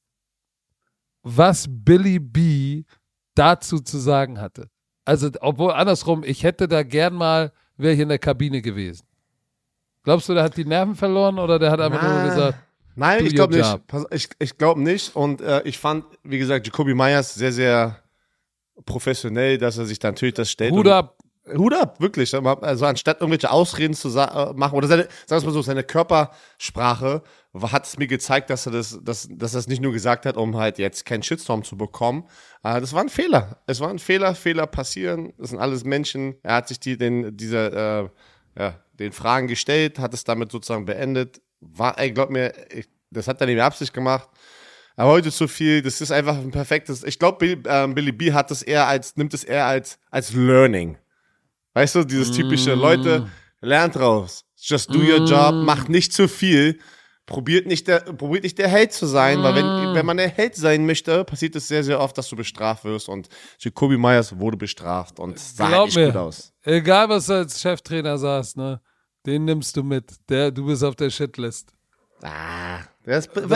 was Billy B dazu zu sagen hatte. Also, obwohl andersrum, ich hätte da gern mal, wäre ich in der Kabine gewesen. Glaubst du, der hat die Nerven verloren oder der hat einfach nur Na, gesagt, Nein, ich glaube nicht. Ich, ich glaube nicht. Und äh, ich fand, wie gesagt, Jacoby Myers sehr, sehr professionell, dass er sich da natürlich das stellt. Hut ab, Hut ab, wirklich. Also anstatt irgendwelche Ausreden zu äh, machen, oder seine, sagen wir mal so, seine Körpersprache hat es mir gezeigt, dass er das, dass, dass er es nicht nur gesagt hat, um halt jetzt keinen Shitstorm zu bekommen. Äh, das war ein Fehler. Es war ein Fehler, Fehler passieren. Das sind alles Menschen. Er hat sich die, den, diese, äh, ja, den Fragen gestellt, hat es damit sozusagen beendet. War, ey, glaub mir, ich, das hat er nicht mit Absicht gemacht. Aber heute zu viel, das ist einfach ein perfektes. Ich glaube, Billy, ähm, Billy B hat das eher als, nimmt es eher als, als Learning. Weißt du, dieses typische, Leute, lernt raus. Just do your job, macht nicht zu viel. Probiert nicht der, probiert nicht der Held zu sein, weil wenn, wenn man der Held sein möchte, passiert es sehr, sehr oft, dass du bestraft wirst und Jacoby Myers wurde bestraft und sah glaub nicht mir. gut aus. egal was du als Cheftrainer sagst, ne, den nimmst du mit. Der, du bist auf der Shitlist. Ah, das ist bei, dir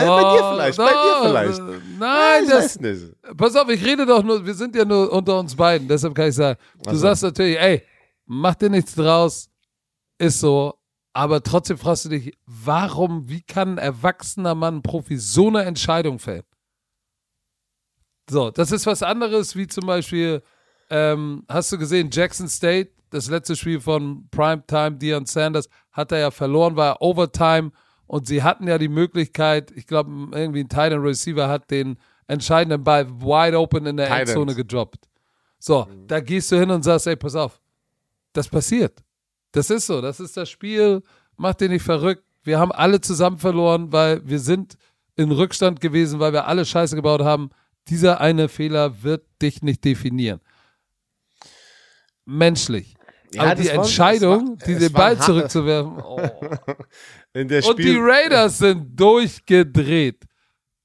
vielleicht, bei dir vielleicht. Nein, ich das, nicht. Pass auf, ich rede doch nur, wir sind ja nur unter uns beiden, deshalb kann ich sagen, du Also. sagst natürlich, ey, mach dir nichts draus, ist so, aber trotzdem fragst du dich, warum, wie kann ein erwachsener Mann Profi so eine Entscheidung fällen? So, das ist was anderes, wie zum Beispiel, ähm, hast du gesehen, Jackson State, das letzte Spiel von Primetime, Deion Sanders, hat er ja verloren, war Overtime und sie hatten ja die Möglichkeit, ich glaube, irgendwie ein Tight End Receiver hat den entscheidenden Ball wide open in der Tight End. Endzone gedroppt. So, da gehst du hin und sagst, ey, pass auf, das passiert. Das ist so, das ist das Spiel, mach dir nicht verrückt. Wir haben alle zusammen verloren, weil wir sind in Rückstand gewesen, weil wir alle Scheiße gebaut haben. Dieser eine Fehler wird dich nicht definieren. Menschlich. Ja, Aber die war- Entscheidung, war- die es den war Ball ein harter- zurückzuwerfen. Oh. In der Und die Raiders sind durchgedreht.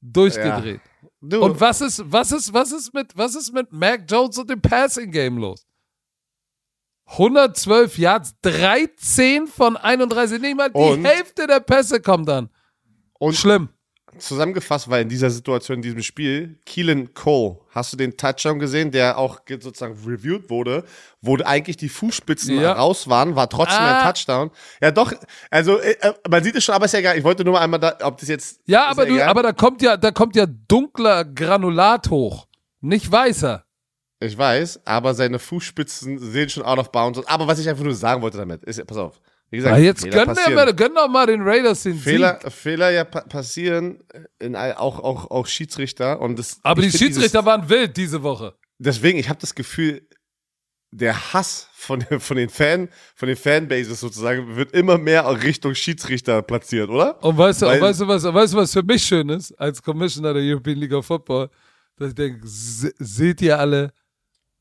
Durchgedreht. du, Und was ist, was ist, was ist mit, was ist mit Mac Jones und dem Passing Game los? 112 Yards, 13 von 31, nicht mal die Und? Hälfte der Pässe kommt dann. und Schlimm. zusammengefasst war in dieser Situation, in diesem Spiel, Keelan Cole, hast du den Touchdown gesehen, der auch ge- sozusagen reviewed wurde, wo eigentlich die Fußspitzen Ja. raus waren, war trotzdem Ah. ein Touchdown. Ja, doch, also äh, äh, man sieht es schon, aber ist ja egal. Ich wollte nur mal einmal da, ob das jetzt. Ja, aber, du, aber da kommt ja, da kommt ja dunkler Granulat hoch. Nicht weißer. Ich weiß, aber seine Fußspitzen sehen schon out of bounds. Aber was ich einfach nur sagen wollte damit, ist, pass auf. Wie gesagt, Ja, jetzt Fehler gönn, mal- gönn doch mal den Raiders den Fehler, Sieg. Fehler ja pa passieren, in, auch, auch, auch Schiedsrichter. Und das, Aber die Schiedsrichter dieses- waren wild diese Woche. deswegen, ich habe das Gefühl, der Hass von, von den Fan, von den Fanbases sozusagen wird immer mehr Richtung Schiedsrichter platziert, oder? Und weißt du, Weil- und weißt du, was, weißt du, was für mich schön ist, als Commissioner der European League of Football, dass ich denke, se- seht ihr alle,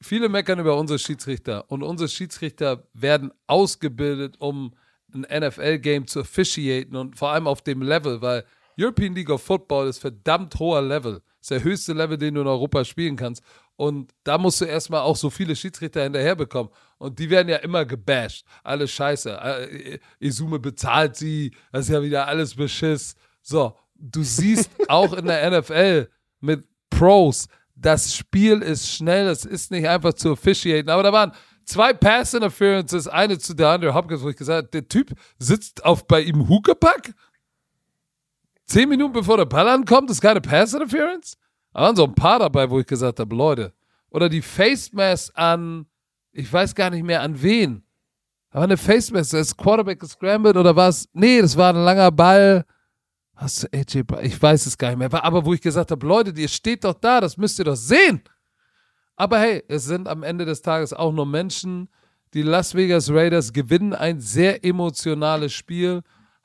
viele meckern über unsere Schiedsrichter und unsere Schiedsrichter werden ausgebildet, um ein NFL-Game zu officiaten und vor allem auf dem Level, weil European League of Football ist verdammt hoher Level. Das ist der höchste Level, den du in Europa spielen kannst. Und da musst du erstmal auch so viele Schiedsrichter hinterher bekommen. Und die werden ja immer gebasht. Alles scheiße. Äh, Isume bezahlt sie. Das ist ja wieder alles Beschiss. So, du siehst auch in der NFL mit Pros, das Spiel ist schnell, es ist nicht einfach zu officiaten. Aber da waren zwei Pass Interferences, eine zu der Andre Hopkins, wo ich gesagt habe, der Typ sitzt auf bei ihm Huckepack. Zehn Minuten bevor der Ball ankommt, ist keine Pass Interference. Da waren so ein paar dabei, wo ich gesagt habe, Leute. Oder die Face Mask an, ich weiß gar nicht mehr an wen. Aber eine Face Mask, ist Quarterback gescrambled oder was? Nee, das war ein langer Ball. Hast du AJ Ich weiß es gar nicht mehr. Aber wo ich gesagt habe, Leute, ihr steht doch da, das müsst ihr doch sehen. Aber hey, es sind am Ende des Tages auch nur Menschen. Die Las Vegas Raiders gewinnen ein sehr emotionales Spiel.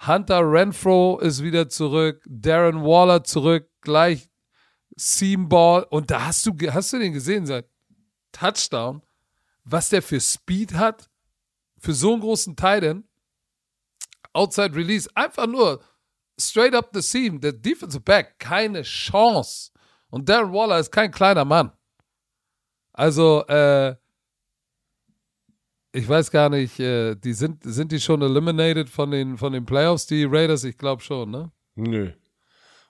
Hunter Renfro ist wieder zurück, Darren Waller zurück, gleich Seamball. Und da hast du, hast du den gesehen, seit Touchdown, was der für Speed hat, für so einen großen Titan. Outside Release, einfach nur straight up the seam, der Defensive Back, keine Chance. Und Darren Waller ist kein kleiner Mann. Also, äh, ich weiß gar nicht, äh, die sind, sind die schon eliminated von den, von den Playoffs, die Raiders? Ich glaube schon, ne? Nö.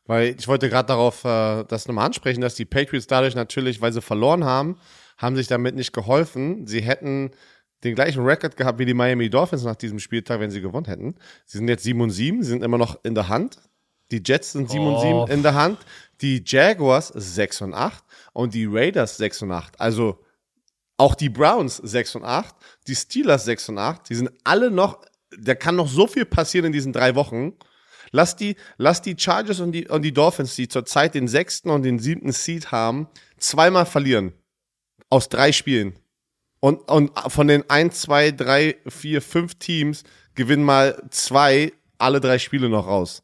Weil ich wollte gerade darauf äh, das nochmal ansprechen, dass die Patriots dadurch natürlich, weil sie verloren haben, haben sich damit nicht geholfen. Sie hätten den gleichen Rekord gehabt wie die Miami Dolphins nach diesem Spieltag, wenn sie gewonnen hätten. Sie sind jetzt 7 und 7, sie sind immer noch in der Hand. Die Jets sind 7 oh. und 7 in der Hand. Die Jaguars 6 und 8 und die Raiders 6 und 8. Also auch die Browns 6 und 8, die Steelers 6 und 8, die sind alle noch, da kann noch so viel passieren in diesen drei Wochen. Lass die, lass die Chargers und die, und die Dolphins, die zurzeit den sechsten und den siebten Seed haben, zweimal verlieren. Aus drei Spielen. Und, und von den 1, 2, 3, 4, 5 Teams gewinnen mal zwei alle drei Spiele noch raus.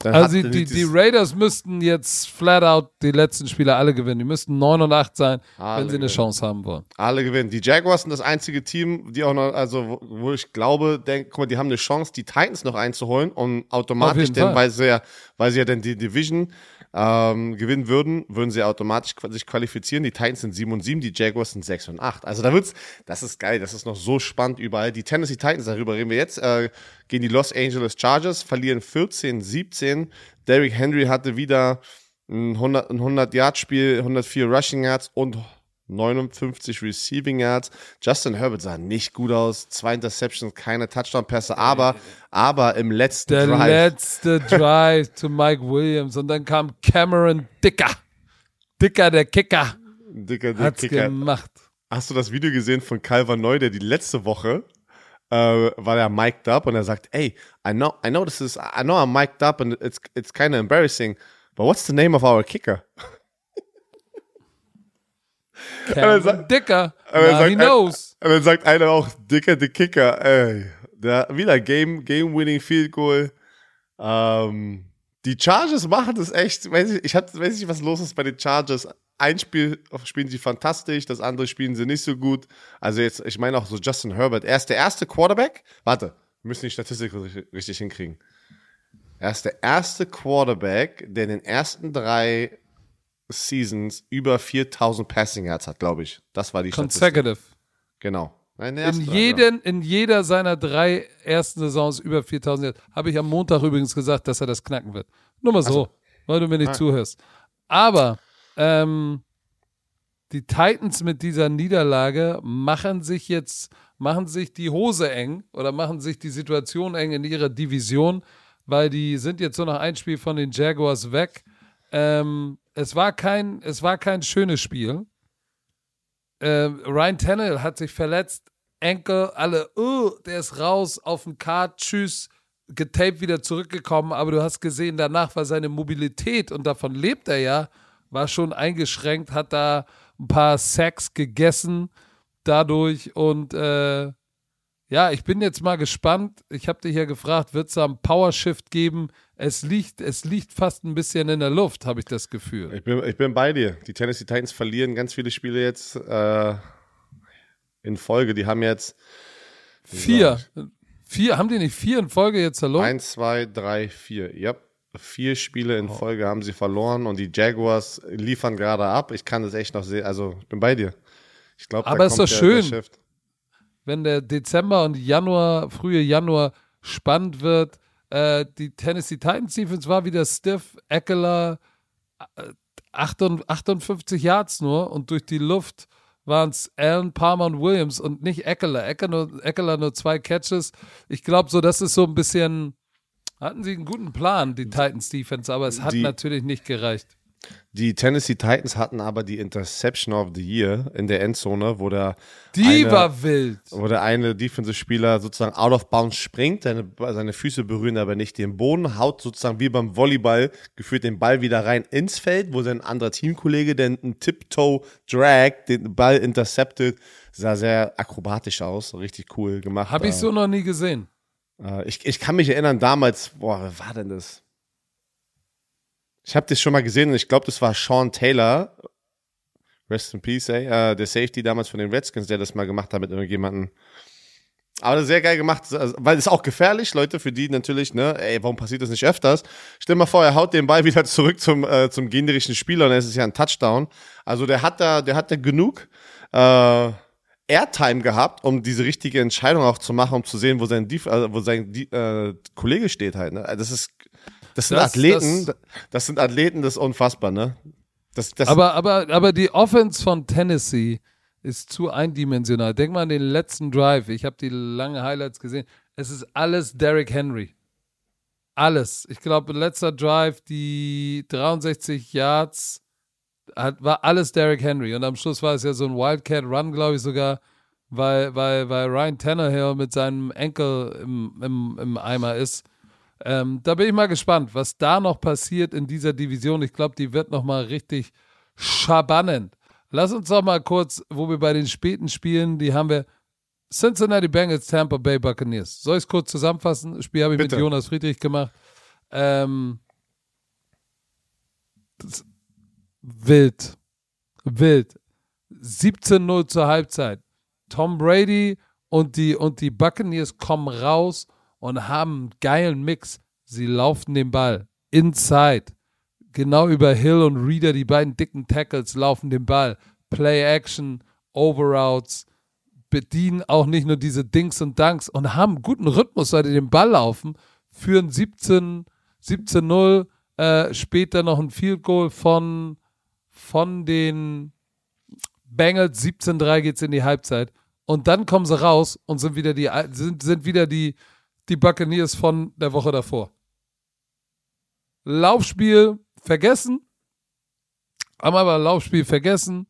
Dann also die, die, die, Raiders müssten jetzt flat out die letzten Spiele alle gewinnen. Die müssten 9 und 8 sein, alle wenn sie gewinnen. eine Chance haben wollen. Alle gewinnen. Die Jaguars sind das einzige Team, die auch noch, also wo ich glaube, denk, guck mal, die haben eine Chance, die Titans noch einzuholen und automatisch, denn, weil sie ja, weil sie ja dann die Division ähm, gewinnen würden, würden sie automatisch sich qualifizieren. Die Titans sind 7 und 7, die Jaguars sind 6 und 8. Also da wird's, das ist geil, das ist noch so spannend überall. Die Tennessee Titans, darüber reden wir jetzt, äh, gegen die Los Angeles Chargers, verlieren 14, 17. Derrick Henry hatte wieder ein 100-Yard-Spiel, 104 Rushing Yards und 59 Receiving Yards. Justin Herbert sah nicht gut aus. Zwei Interceptions, keine Touchdown-Pässe, aber, aber im letzten Der Drive. Der letzte Drive zu Mike Williams und dann kam Cameron Dicker. Dicker, der Kicker. Dicker, der Hat's Kicker. gemacht. Hast du das Video gesehen von Calvin Neu, der die letzte Woche äh, war er mic'd up und er sagt, hey, I know, I know this is, I know I'm mic'd up and it's, it's kind of embarrassing, but what's the name of our kicker? Cameron sagt, Dicker. Ja, sagt, he knows. Und dann sagt einer auch, Dicker, the Kicker. Ey, der, wieder Game, Game-Winning Field Goal. Ähm, die Chargers machen das echt. Weiß ich, ich hab, weiß nicht, was los ist bei den Chargers. Ein Spiel spielen sie fantastisch, das andere spielen sie nicht so gut. Also jetzt, ich meine auch so Justin Herbert. Er ist der erste Quarterback. Warte, wir müssen die Statistik richtig hinkriegen. Er ist der erste Quarterback, der in den ersten drei Seasons über 4000 Passing Yards hat, glaube ich. Das war die Consecutive. Statistik. Genau. In, jeden, in jeder seiner drei ersten Saisons über 4000 Yards. Habe ich am Montag übrigens gesagt, dass er das knacken wird. Nur mal so, also, weil du mir nicht ah. zuhörst. Aber ähm, die Titans mit dieser Niederlage machen sich jetzt, machen sich die Hose eng oder machen sich die Situation eng in ihrer Division, weil die sind jetzt so nach ein Spiel von den Jaguars weg. Ähm, es war kein, es war kein schönes Spiel. Äh, Ryan Tannehill hat sich verletzt, Enkel, alle, uh, der ist raus auf dem Kart, tschüss, getaped wieder zurückgekommen, aber du hast gesehen, danach war seine Mobilität und davon lebt er ja, war schon eingeschränkt, hat da ein paar Sacks gegessen dadurch und äh, ja, ich bin jetzt mal gespannt. Ich habe dich ja gefragt, wird es da einen Powershift geben? Es liegt, es liegt fast ein bisschen in der Luft, habe ich das Gefühl. Ich bin, ich bin bei dir. Die Tennessee Titans verlieren ganz viele Spiele jetzt äh, in Folge. Die haben jetzt vier. Vier, haben die nicht vier in Folge jetzt verloren? Eins, zwei, drei, vier. Ja. vier Spiele in Folge haben sie verloren und die Jaguars liefern gerade ab. Ich kann das echt noch sehen. Also, ich bin bei dir. Ich glaube, Aber ist doch schön, wenn der Dezember und Januar, frühe Januar spannend wird. Äh, die Tennessee Titans Defense war wieder stiff. Eckler äh, 58 Yards nur und durch die Luft waren es Allen, Palmer und Williams und nicht Eckler. Eckler nur, Eckler nur zwei Catches. Ich glaube, so, das ist so ein bisschen. Hatten sie einen guten Plan, die Titans Defense, aber es hat Die- natürlich nicht gereicht. Die Tennessee Titans hatten aber die Interception of the Year in der Endzone, wo der, Die eine, war wild. wo der eine Defensive-Spieler sozusagen out of bounds springt, seine, seine Füße berühren aber nicht den Boden, haut sozusagen wie beim Volleyball geführt den Ball wieder rein ins Feld, wo sein anderer Teamkollege, der einen Tiptoe-Drag, den Ball interceptet, sah sehr akrobatisch aus, richtig cool gemacht. Habe ich Äh, so noch nie gesehen. Äh, ich, ich kann mich erinnern, damals, boah, wer war denn das? Ich habe das schon mal gesehen und ich glaube, das war Sean Taylor. Rest in Peace, ey. Äh, der Safety damals von den Redskins, der das mal gemacht hat mit irgendjemandem. Aber das ist sehr geil gemacht, also, weil es auch gefährlich, Leute, für die natürlich, ne, ey, warum passiert das nicht öfters? Stell mal vor, er haut den Ball wieder zurück zum, äh, zum gegnerischen Spieler und dann ist es ja ein Touchdown. Also der hat da, der hat da genug äh, Airtime gehabt, um diese richtige Entscheidung auch zu machen, um zu sehen, wo sein, Def also wo sein äh, Kollege steht halt. Ne? Also Das ist, das sind Das- Athleten, das- das, sind Athleten, das ist unfassbar, ne? Das, Aber, aber, aber die Offense von Tennessee ist zu eindimensional. Denk mal an den letzten Drive. Ich habe die langen Highlights gesehen. Es ist alles Derrick Henry. Alles. Ich glaube, letzter Drive, die 63 Yards, hat, war alles Derrick Henry. Und am Schluss war es ja so ein Wildcat Run, glaube ich sogar, weil, weil, weil Ryan Tannehill mit seinem Enkel im, im, im Eimer ist. Ähm, da bin ich mal gespannt, was da noch passiert in dieser Division. Ich glaube, die wird noch mal richtig schabannend. Lass uns doch mal kurz, wo wir bei den späten Spielen, die haben wir Cincinnati Bengals, Tampa Bay Buccaneers. Soll ich es kurz zusammenfassen? Das Spiel habe ich Bitte. mit Jonas Friedrich gemacht. Ähm, wild. Wild. 17-0 zur Halbzeit. Tom Brady und die, und die Buccaneers kommen raus und haben einen geilen Mix. Sie laufen den Ball inside. Genau über Hill und Reader, die beiden dicken Tackles, laufen den Ball. Play Action, Overouts, bedienen auch nicht nur diese Dings und Dunks und haben guten Rhythmus, weil die den Ball laufen, führen 17 17-0, äh, später noch ein Field Goal von, von den Bengals, 17-3 geht's in die Halbzeit. Und dann kommen sie raus und sind wieder die, sind, sind wieder die, die Buccaneers von der Woche davor. Laufspiel vergessen. Haben aber Laufspiel vergessen.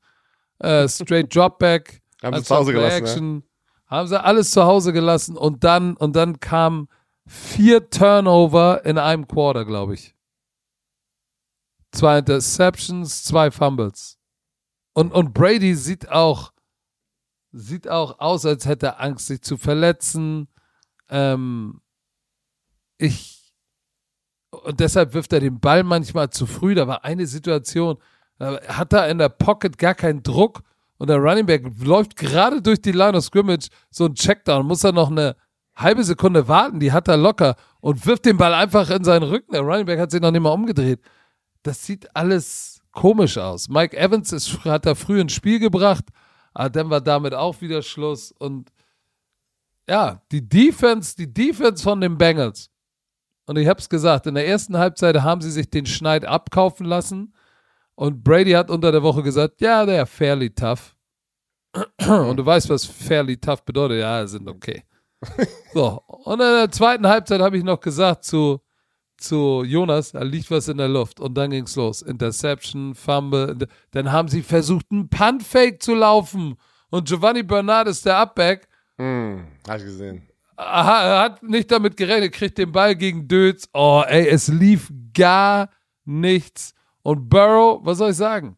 Äh, straight Dropback. Haben sie zu Hause gelassen, ne? Haben sie alles zu Hause gelassen und dann, und dann kamen vier Turnover in einem Quarter, glaube ich. Zwei Interceptions, zwei Fumbles. Und, und Brady sieht auch, sieht auch aus, als hätte er Angst, sich zu verletzen. Ähm, ich, und deshalb wirft er den Ball manchmal zu früh. Da war eine Situation, da hat er in der Pocket gar keinen Druck und der Running Back läuft gerade durch die Line of Scrimmage, so ein Checkdown, muss er noch eine halbe Sekunde warten, die hat er locker und wirft den Ball einfach in seinen Rücken. Der Running Back hat sich noch nicht mal umgedreht. Das sieht alles komisch aus. Mike Evans ist, hat da früh ins Spiel gebracht, aber dann war damit auch wieder Schluss und ja, die Defense, die Defense von den Bengals. Und ich habe es gesagt, in der ersten Halbzeit haben sie sich den Schneid abkaufen lassen. Und Brady hat unter der Woche gesagt, ja, der fairly tough. Und du weißt, was fairly tough bedeutet. Ja, sind okay. So, und in der zweiten Halbzeit habe ich noch gesagt zu, zu Jonas, da liegt was in der Luft. Und dann ging's los. Interception, Fumble. Dann haben sie versucht, einen Punt-Fake zu laufen. Und Giovanni Bernard ist der Upback. Hm, hab ich gesehen. Aha, er hat nicht damit gerechnet, kriegt den Ball gegen Dötz. Oh, ey, es lief gar nichts. Und Burrow, was soll ich sagen?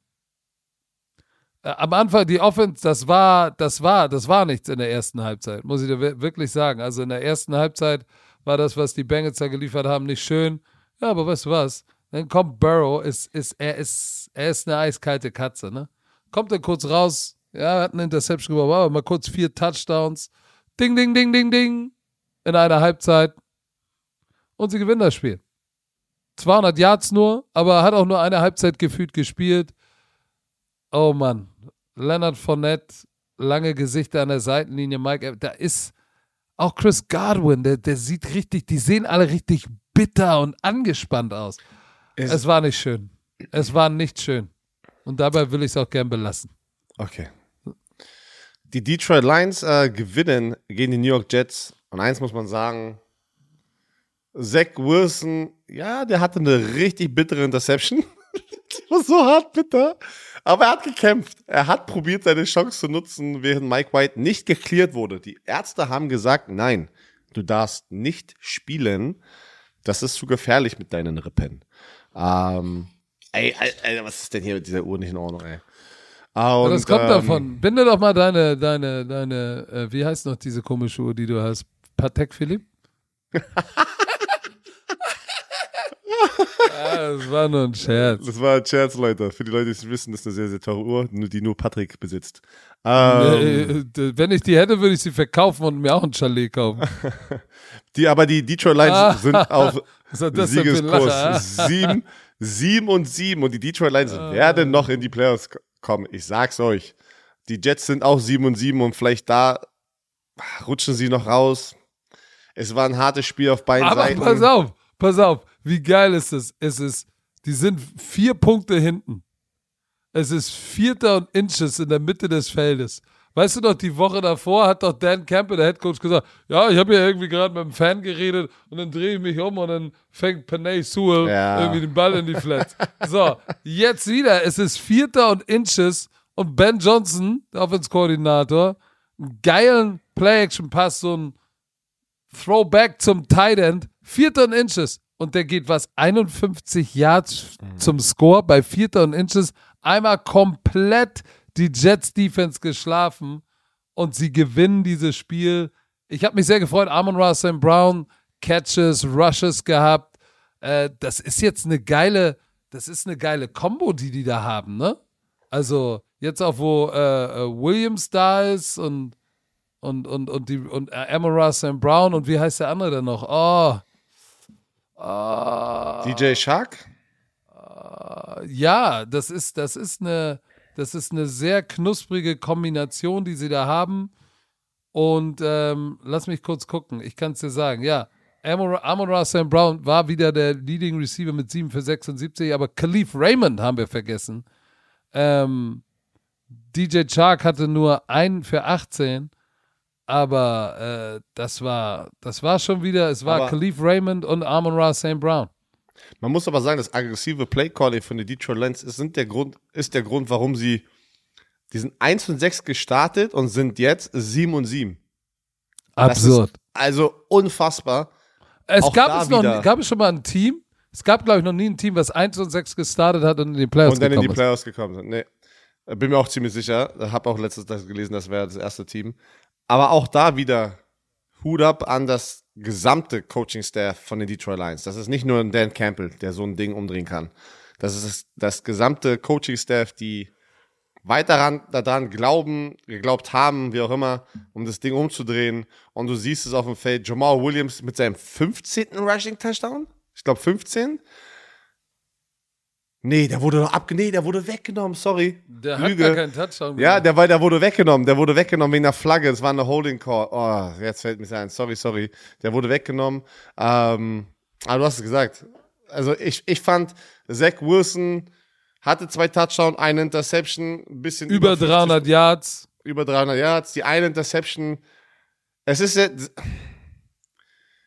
Äh, Am Anfang die Offense, das war, das war, das war nichts in der ersten Halbzeit, muss ich dir wir- wirklich sagen. Also in der ersten Halbzeit war das, was die Bengals da geliefert haben, nicht schön. Ja, aber weißt du was? Dann kommt Burrow, ist, ist, er ist, er ist eine eiskalte Katze, ne? Kommt dann kurz raus, ja, hat eine Interception gemacht, aber mal kurz vier Touchdowns. Ding, ding, ding, ding, ding. In einer Halbzeit. Und sie gewinnen das Spiel. 200 Yards nur, aber hat auch nur eine Halbzeit gefühlt gespielt. Oh Mann, Leonard Fournette, lange Gesichter an der Seitenlinie, Mike, da ist auch Chris Godwin, der, der sieht richtig, die sehen alle richtig bitter und angespannt aus. Es, es war nicht schön. Es war nicht schön. Und dabei will ich es auch gern belassen. Okay. Die Detroit Lions äh, gewinnen gegen die New York Jets. Und eins muss man sagen: Zach Wilson, ja, der hatte eine richtig bittere Interception. die war so hart bitter. Aber er hat gekämpft. Er hat probiert, seine Chance zu nutzen, während Mike White nicht geklärt wurde. Die Ärzte haben gesagt: Nein, du darfst nicht spielen. Das ist zu gefährlich mit deinen Rippen. Ähm, ey, ey, was ist denn hier mit dieser Uhr nicht in Ordnung, ey? Und, das kommt ähm, davon. Binde doch mal deine, deine, deine, äh, wie heißt noch diese komische Uhr, die du hast? Patek Philipp? ja, das war nur ein Scherz. Das war ein Scherz, Leute. Für die Leute, die es wissen, das ist eine sehr, sehr teure Uhr, die nur Patrick besitzt. Ähm, Wenn ich die hätte, würde ich sie verkaufen und mir auch ein Chalet kaufen. die, aber die Detroit Lions ah, sind auf Siegeskurs. Sieben, sieben und sieben und die Detroit Lions ah. werden noch in die Playoffs kommen. Ich sag's euch. Die Jets sind auch 7 und 7 und vielleicht da rutschen sie noch raus. Es war ein hartes Spiel auf beiden Aber Seiten. pass auf, pass auf. Wie geil ist das? Es ist, die sind vier Punkte hinten. Es ist Vierter und Inches in der Mitte des Feldes. Weißt du noch, die Woche davor hat doch Dan Campbell, der Headcoach, gesagt, ja, ich habe ja irgendwie gerade mit einem Fan geredet und dann drehe ich mich um und dann fängt Panay Sewell ja. irgendwie den Ball in die Flats. so, jetzt wieder, es ist Vierter und Inches und Ben Johnson, der Offense-Koordinator, einen geilen Play-Action-Pass, so ein Throwback zum Tight End, Vierter und Inches und der geht was, 51 Yards mhm. zum Score bei Vierter und Inches, einmal komplett die Jets Defense geschlafen und sie gewinnen dieses Spiel. Ich habe mich sehr gefreut. Amon Russell Brown, Catches, Rushes gehabt. Äh, das ist jetzt eine geile, das ist eine geile Combo, die die da haben, ne? Also jetzt auch wo äh, äh Williams da ist und und und und die und äh, Amon Russell Brown und wie heißt der andere denn noch? Oh. oh DJ Shark? Ja, das ist das ist eine das ist eine sehr knusprige Kombination, die sie da haben. Und ähm, lass mich kurz gucken. Ich kann es dir sagen. Ja, Amon, Amon Sam Brown war wieder der Leading Receiver mit 7 für 76, aber Khalif Raymond haben wir vergessen. Ähm, DJ Chark hatte nur 1 für 18, aber äh, das war das war schon wieder, es war aber Khalif Raymond und Amon Ra St. Brown. Man muss aber sagen, das aggressive Playcalling von den Detroit Lions ist, sind der Grund, ist der Grund, warum sie die sind 1 und 6 gestartet und sind jetzt 7 und 7. Absurd. also unfassbar. Es Auch gab es noch, gab es schon mal ein Team? Es gab, glaube ich, noch nie ein Team, was 1 und 6 gestartet hat und in die Playoffs gekommen ist. Und dann in die Playoffs gekommen sind. Nee. Bin mir auch ziemlich sicher. Habe auch letztes Tag gelesen, das wäre das erste Team. Aber auch da wieder Hut ab an das gesamte Coaching-Staff von den Detroit Lions. Das ist nicht nur ein Dan Campbell, der so ein Ding umdrehen kann. Das ist das, gesamte Coaching-Staff, die weiter daran glauben, geglaubt haben, wie auch immer, um das Ding umzudrehen. Und du siehst es auf dem Feld. Jamal Williams mit seinem 15. Rushing-Touchdown. Ich glaube 15. Nee, der wurde noch abge nee, der wurde weggenommen, sorry. Der Lüge. hat gar keinen Touchdown. Ja, der, war, der wurde weggenommen, der wurde weggenommen wegen der Flagge, das war eine Holding Call. Oh, jetzt fällt mir ein, sorry, sorry. Der wurde weggenommen. Ähm, aber du hast es gesagt. Also ich, ich fand, Zach Wilson hatte zwei Touchdowns, eine Interception, ein bisschen über, über 300 Yards. Über 300 Yards, die eine Interception. Es ist ja,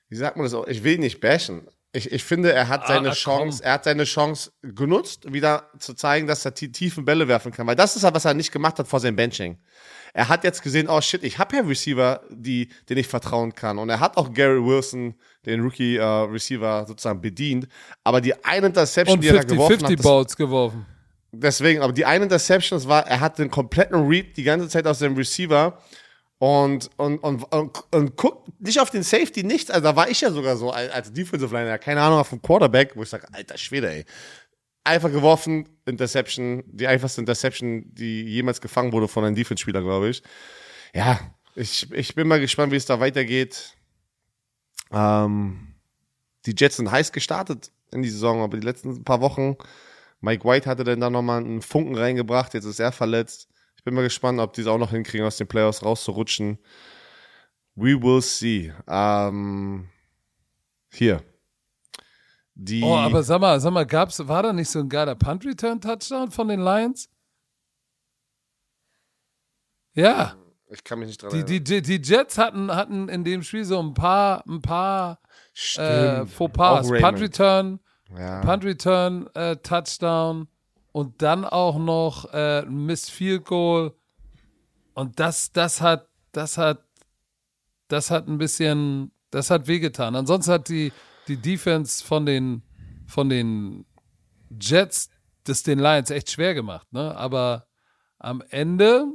wie sagt man das auch? Ich will nicht bashen, ich, ich finde, er hat seine ah, Chance, er hat seine Chance genutzt, wieder zu zeigen, dass er die tiefen Bälle werfen kann. Weil das ist ja, was er nicht gemacht hat vor seinem Benching. Er hat jetzt gesehen, oh shit, ich habe ja Receiver, die, denen ich vertrauen kann. Und er hat auch Gary Wilson, den Rookie äh, Receiver, sozusagen bedient. Aber die eine Interception, Und die 50, er geworfen 50 hat. Balls geworfen. Deswegen, aber die eine Interception, das war, er hat den kompletten Read die ganze Zeit aus dem Receiver und, und, und, und, und guckt nicht auf den Safety, nichts. Also da war ich ja sogar so als Defensive Liner, keine Ahnung, auf dem Quarterback, wo ich sage, alter Schwede, ey. Einfach geworfen, Interception, die einfachste Interception, die jemals gefangen wurde von einem Defense-Spieler, glaube ich. Ja, ich, ich bin mal gespannt, wie es da weitergeht. Ähm, die Jets sind heiß gestartet in die Saison, aber die letzten paar Wochen, Mike White hatte dann da nochmal einen Funken reingebracht, jetzt ist er verletzt. Ich bin mal gespannt, ob die es auch noch hinkriegen, aus den Playoffs rauszurutschen. We will see. Ähm, hier. Die Oh, aber sag mal, sag mal, gab's, war da nicht so ein geiler Punt-Return-Touchdown von den Lions? Ja, ich kann mich nicht dran die, erinnern. die, die, Jets hatten, hatten in dem Spiel so ein paar, ein paar äh, Stimmt. Fauxpas. Auch Raymond. Punt-Return, ja. Punt-Return, äh, Touchdown und dann auch noch äh, ein Missed Field Goal. Und das, das hat, das hat, das hat ein bisschen, das hat wehgetan. Ansonsten hat die, die Defense von den, von den Jets das den Lions echt schwer gemacht, ne? Aber am Ende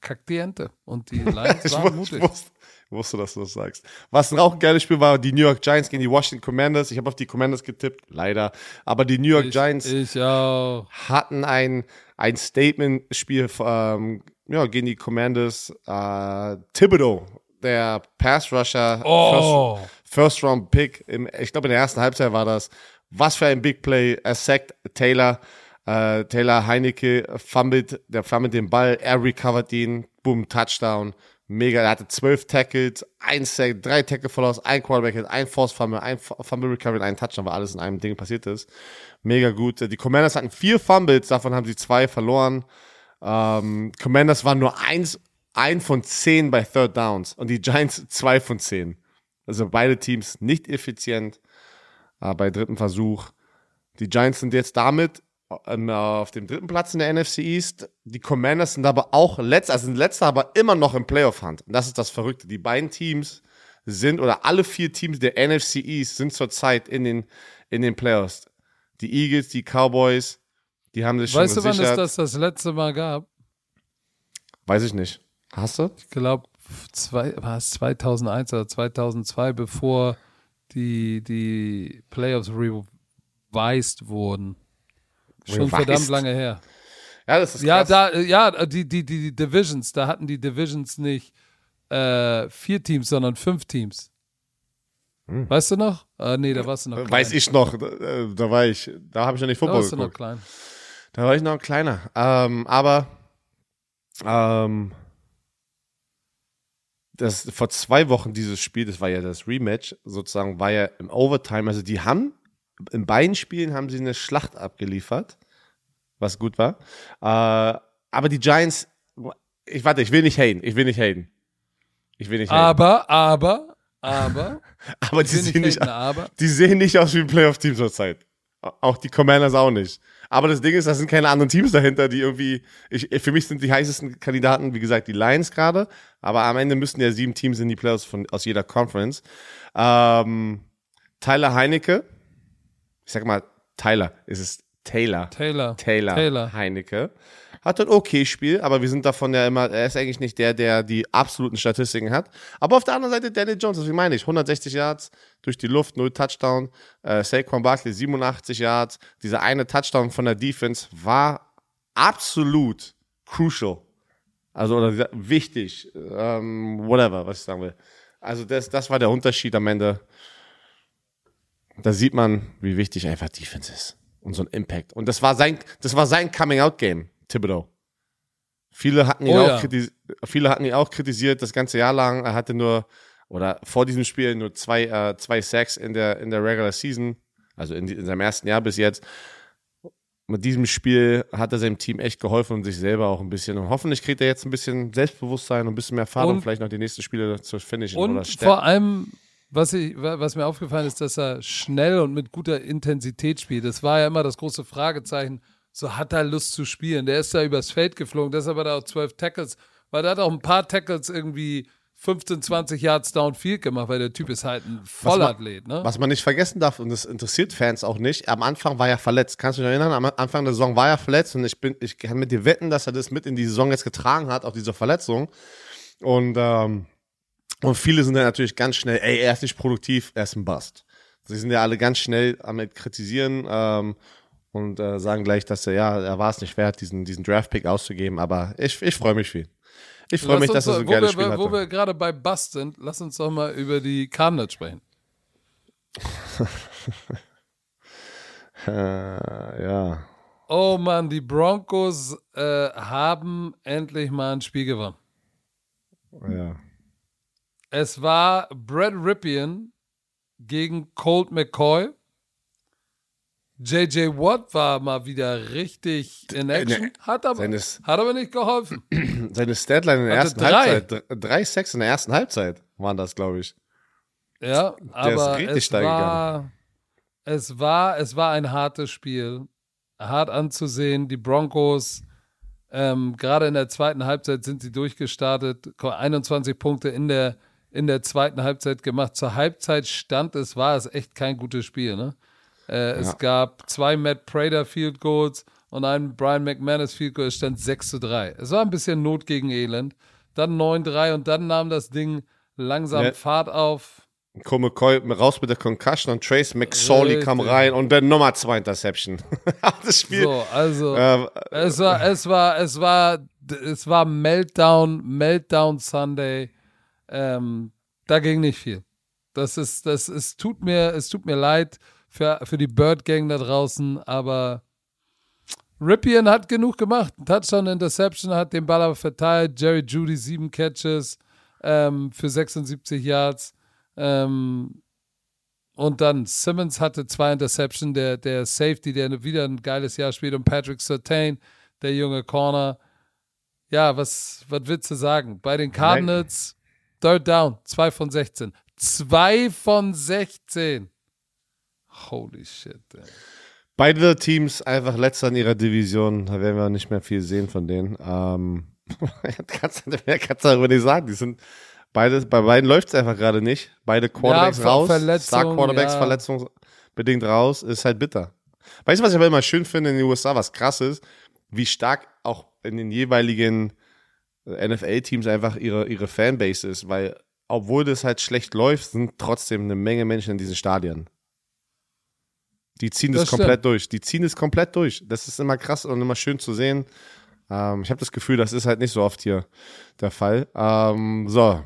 kackt die Ente. Und die Lions waren ich, mutig. wusste, wusste, dass du das sagst. Was auch ein geiles Spiel war, die New York Giants gegen die Washington Commanders. Ich habe auf die Commanders getippt, leider. Aber die New York Ich, Giants ich hatten ein, ein Statement-Spiel ähm, ja, gegen die Commanders. Äh, Thibodeau, der Pass-Rusher, Oh. First Round Pick, im, ich glaube in der ersten Halbzeit war das. Was für ein Big Play. Er sackt Taylor. Äh, Taylor Heinecke fummelt, der fummelt den Ball, er recovert ihn, boom, Touchdown. Mega, er hatte zwölf Tackles, ein Sack, drei Tackle Follows, ein Quarterback Hit, ein Force Fumble, ein Fumble Recovery, ein Touchdown, weil alles in einem Ding passiert ist. Mega gut. Die Commanders hatten vier Fumbles, davon haben sie zwei verloren. Ähm, Commanders waren nur eins, ein von zehn bei Third Downs und die Giants zwei von zehn. Also beide Teams nicht effizient äh, bei dritten Versuch. Die Giants sind jetzt damit auf dem dritten Platz in der NFC East. Die Commanders sind aber auch letzter, also sind letzter, aber immer noch im Playoff-Hand. Und das ist das Verrückte. Die beiden Teams sind, oder alle vier Teams der NFC East sind zurzeit in den, in den Playoffs. Die Eagles, die Cowboys, die haben sich Weißt du, schon wann es das das letzte Mal gab? Weiß ich nicht. Hast du? Ich glaube, war es 2001 oder 2002, bevor die, die Playoffs revised wurden. Schon Revised? verdammt lange her. Ja, das ist Ja, krass. da, äh, ja, die, die, die, Divisions, da hatten die Divisions nicht äh, vier Teams, sondern fünf Teams. Weißt du noch? Äh, nee, da warst du noch klein. Hm. Weiß ich noch, da, äh, da war ich, da habe ich noch nicht Da Football warst du noch geguckt. klein. Da war ich noch ein kleiner. Ähm, aber ähm, das vor zwei Wochen dieses Spiel, das war ja das Rematch, sozusagen, war ja im Overtime. Also die haben in beiden Spielen haben sie eine Schlacht abgeliefert, was gut war. Äh, aber die Giants, ich warte, ich will nicht haten, ich will nicht haten. Ich will nicht haten. Aber, aber, aber, aber die sehen, nicht haten, aber, die sehen nicht aus wie ein Playoff-Team zurzeit. Auch die Commanders auch nicht. Aber das Ding ist, da sind keine anderen Teams dahinter, die irgendwie, ich, für mich sind die heißesten Kandidaten, wie gesagt, die Lions gerade. Aber am Ende müssen ja sieben Teams in die Playoffs von, aus jeder Conference. Ähm, Tyler Heinecke, ich sag mal Tyler, es ist Taylor. Taylor. Taylor, Taylor. Heinecke. Hat ein okay Spiel, aber wir sind davon ja immer, er ist eigentlich nicht der, der die absoluten Statistiken hat. Aber auf der anderen Seite Daniel Jones, das meine ich, 160 Yards durch die Luft, 0 Touchdown. Äh, Saquon Barkley 87 Yards. Dieser eine Touchdown von der Defense war absolut crucial. Also oder wichtig, ähm, whatever, was ich sagen will. Also das, das war der Unterschied am Ende. Da sieht man, wie wichtig einfach Defense ist und so ein Impact. Und das war sein, das war sein Coming-out-Game, Thibodeau. Viele hatten ihn Oh auch ja. kritis- viele hatten ihn auch kritisiert das ganze Jahr lang. Er hatte nur oder vor diesem Spiel nur zwei, äh, zwei Sacks in der in der Regular Season, also in, die, in seinem ersten Jahr bis jetzt. Mit diesem Spiel hat er seinem Team echt geholfen und sich selber auch ein bisschen. Und hoffentlich kriegt er jetzt ein bisschen Selbstbewusstsein und ein bisschen mehr Erfahrung, Und- vielleicht noch die nächsten Spiele zu finishen oder Und vor allem, was, ich, was mir aufgefallen ist, dass er schnell und mit guter Intensität spielt. Das war ja immer das große Fragezeichen. So hat er Lust zu spielen. Der ist da übers Feld geflogen, deshalb hat er auch zwölf Tackles, weil er hat auch ein paar Tackles irgendwie 15, 20 Yards downfield gemacht, weil der Typ ist halt ein Vollathlet, ne? Was man nicht vergessen darf, und das interessiert Fans auch nicht, am Anfang war er verletzt. Kannst du dich erinnern? Am Anfang der Saison war er verletzt und ich, bin, ich kann mit dir wetten, dass er das mit in die Saison jetzt getragen hat, auf diese Verletzung. Und, ähm, und viele sind dann natürlich ganz schnell, ey, er ist nicht produktiv, er ist ein Bust. Sie sind ja alle ganz schnell am kritisieren ähm, und äh, sagen gleich, dass er, ja, er war es nicht wert, diesen, diesen Draft-Pick auszugeben, aber ich, ich freue mich viel. Ich freue mich, dass er so ein wo geiles wir, Spiel Wo hatte. wir gerade bei Bust sind, lass uns doch mal über die Cardinals sprechen. äh, ja. Oh Mann, die Broncos äh, haben endlich mal ein Spiel gewonnen. Ja. Es war Brad Ripien gegen Colt McCoy. JJ Watt war mal wieder richtig in Action, Ne, hat aber, seines- hat aber nicht geholfen. Seine Statline in der ersten drei. Halbzeit. Drei, Sacks in der ersten Halbzeit waren das, glaube ich. Ja, aber richtig es war, es war, es war ein hartes Spiel, hart anzusehen. Die Broncos, ähm, gerade in der zweiten Halbzeit sind sie durchgestartet, 21 Punkte in der in der zweiten Halbzeit gemacht. Zur Halbzeit stand es, war es echt kein gutes Spiel. Ne? Äh, Es Ja. gab zwei Matt Prater Field Goals und einen Brian McManus Field Goal. Es stand 6 zu 3. Es war ein bisschen Not gegen Elend. Dann 9-3 und dann nahm das Ding langsam Ja. Fahrt auf. McCoy raus mit der Concussion und Trace McSorley kam rein und dann Nummer zwei Interception. das Spiel. So, also äh, es war, es war, es war, es war Meltdown, Meltdown Sunday. Ähm, da ging nicht viel. Das ist, das ist, tut mir, es tut mir leid für, für die Bird Gang da draußen, aber Ripien hat genug gemacht. Touchdown, Interception, hat den Ball aber verteilt. Jerry Judy sieben Catches ähm, für 76 Yards. Ähm, und dann Simmons hatte zwei Interception, der, der Safety, der wieder ein geiles Jahr spielt, und Patrick Sertain, der junge Corner. Ja, was, was willst du sagen? Bei den Cardinals, Third Down, 2 von 16. 2 von 16. Holy shit. Ey. beide Teams einfach letzter in ihrer Division. Da werden wir nicht mehr viel sehen von denen. Ähm, kannst, mehr kannst du darüber nicht sagen. Die sind beide, bei beiden läuft es einfach gerade nicht. Beide Quarterbacks Ja, raus. Star Quarterbacks ja. verletzungsbedingt raus. Ist halt bitter. Weißt du, was ich aber immer schön finde in den USA, was krass ist? Wie stark auch in den jeweiligen NFL-Teams einfach ihre, ihre Fanbase ist, weil obwohl das halt schlecht läuft, sind trotzdem eine Menge Menschen in diesen Stadien. Die ziehen das, Das komplett stimmt. durch. Die ziehen es komplett durch. Das ist immer krass und immer schön zu sehen. Ähm, ich habe das Gefühl, das ist halt nicht so oft hier der Fall. Ähm, so,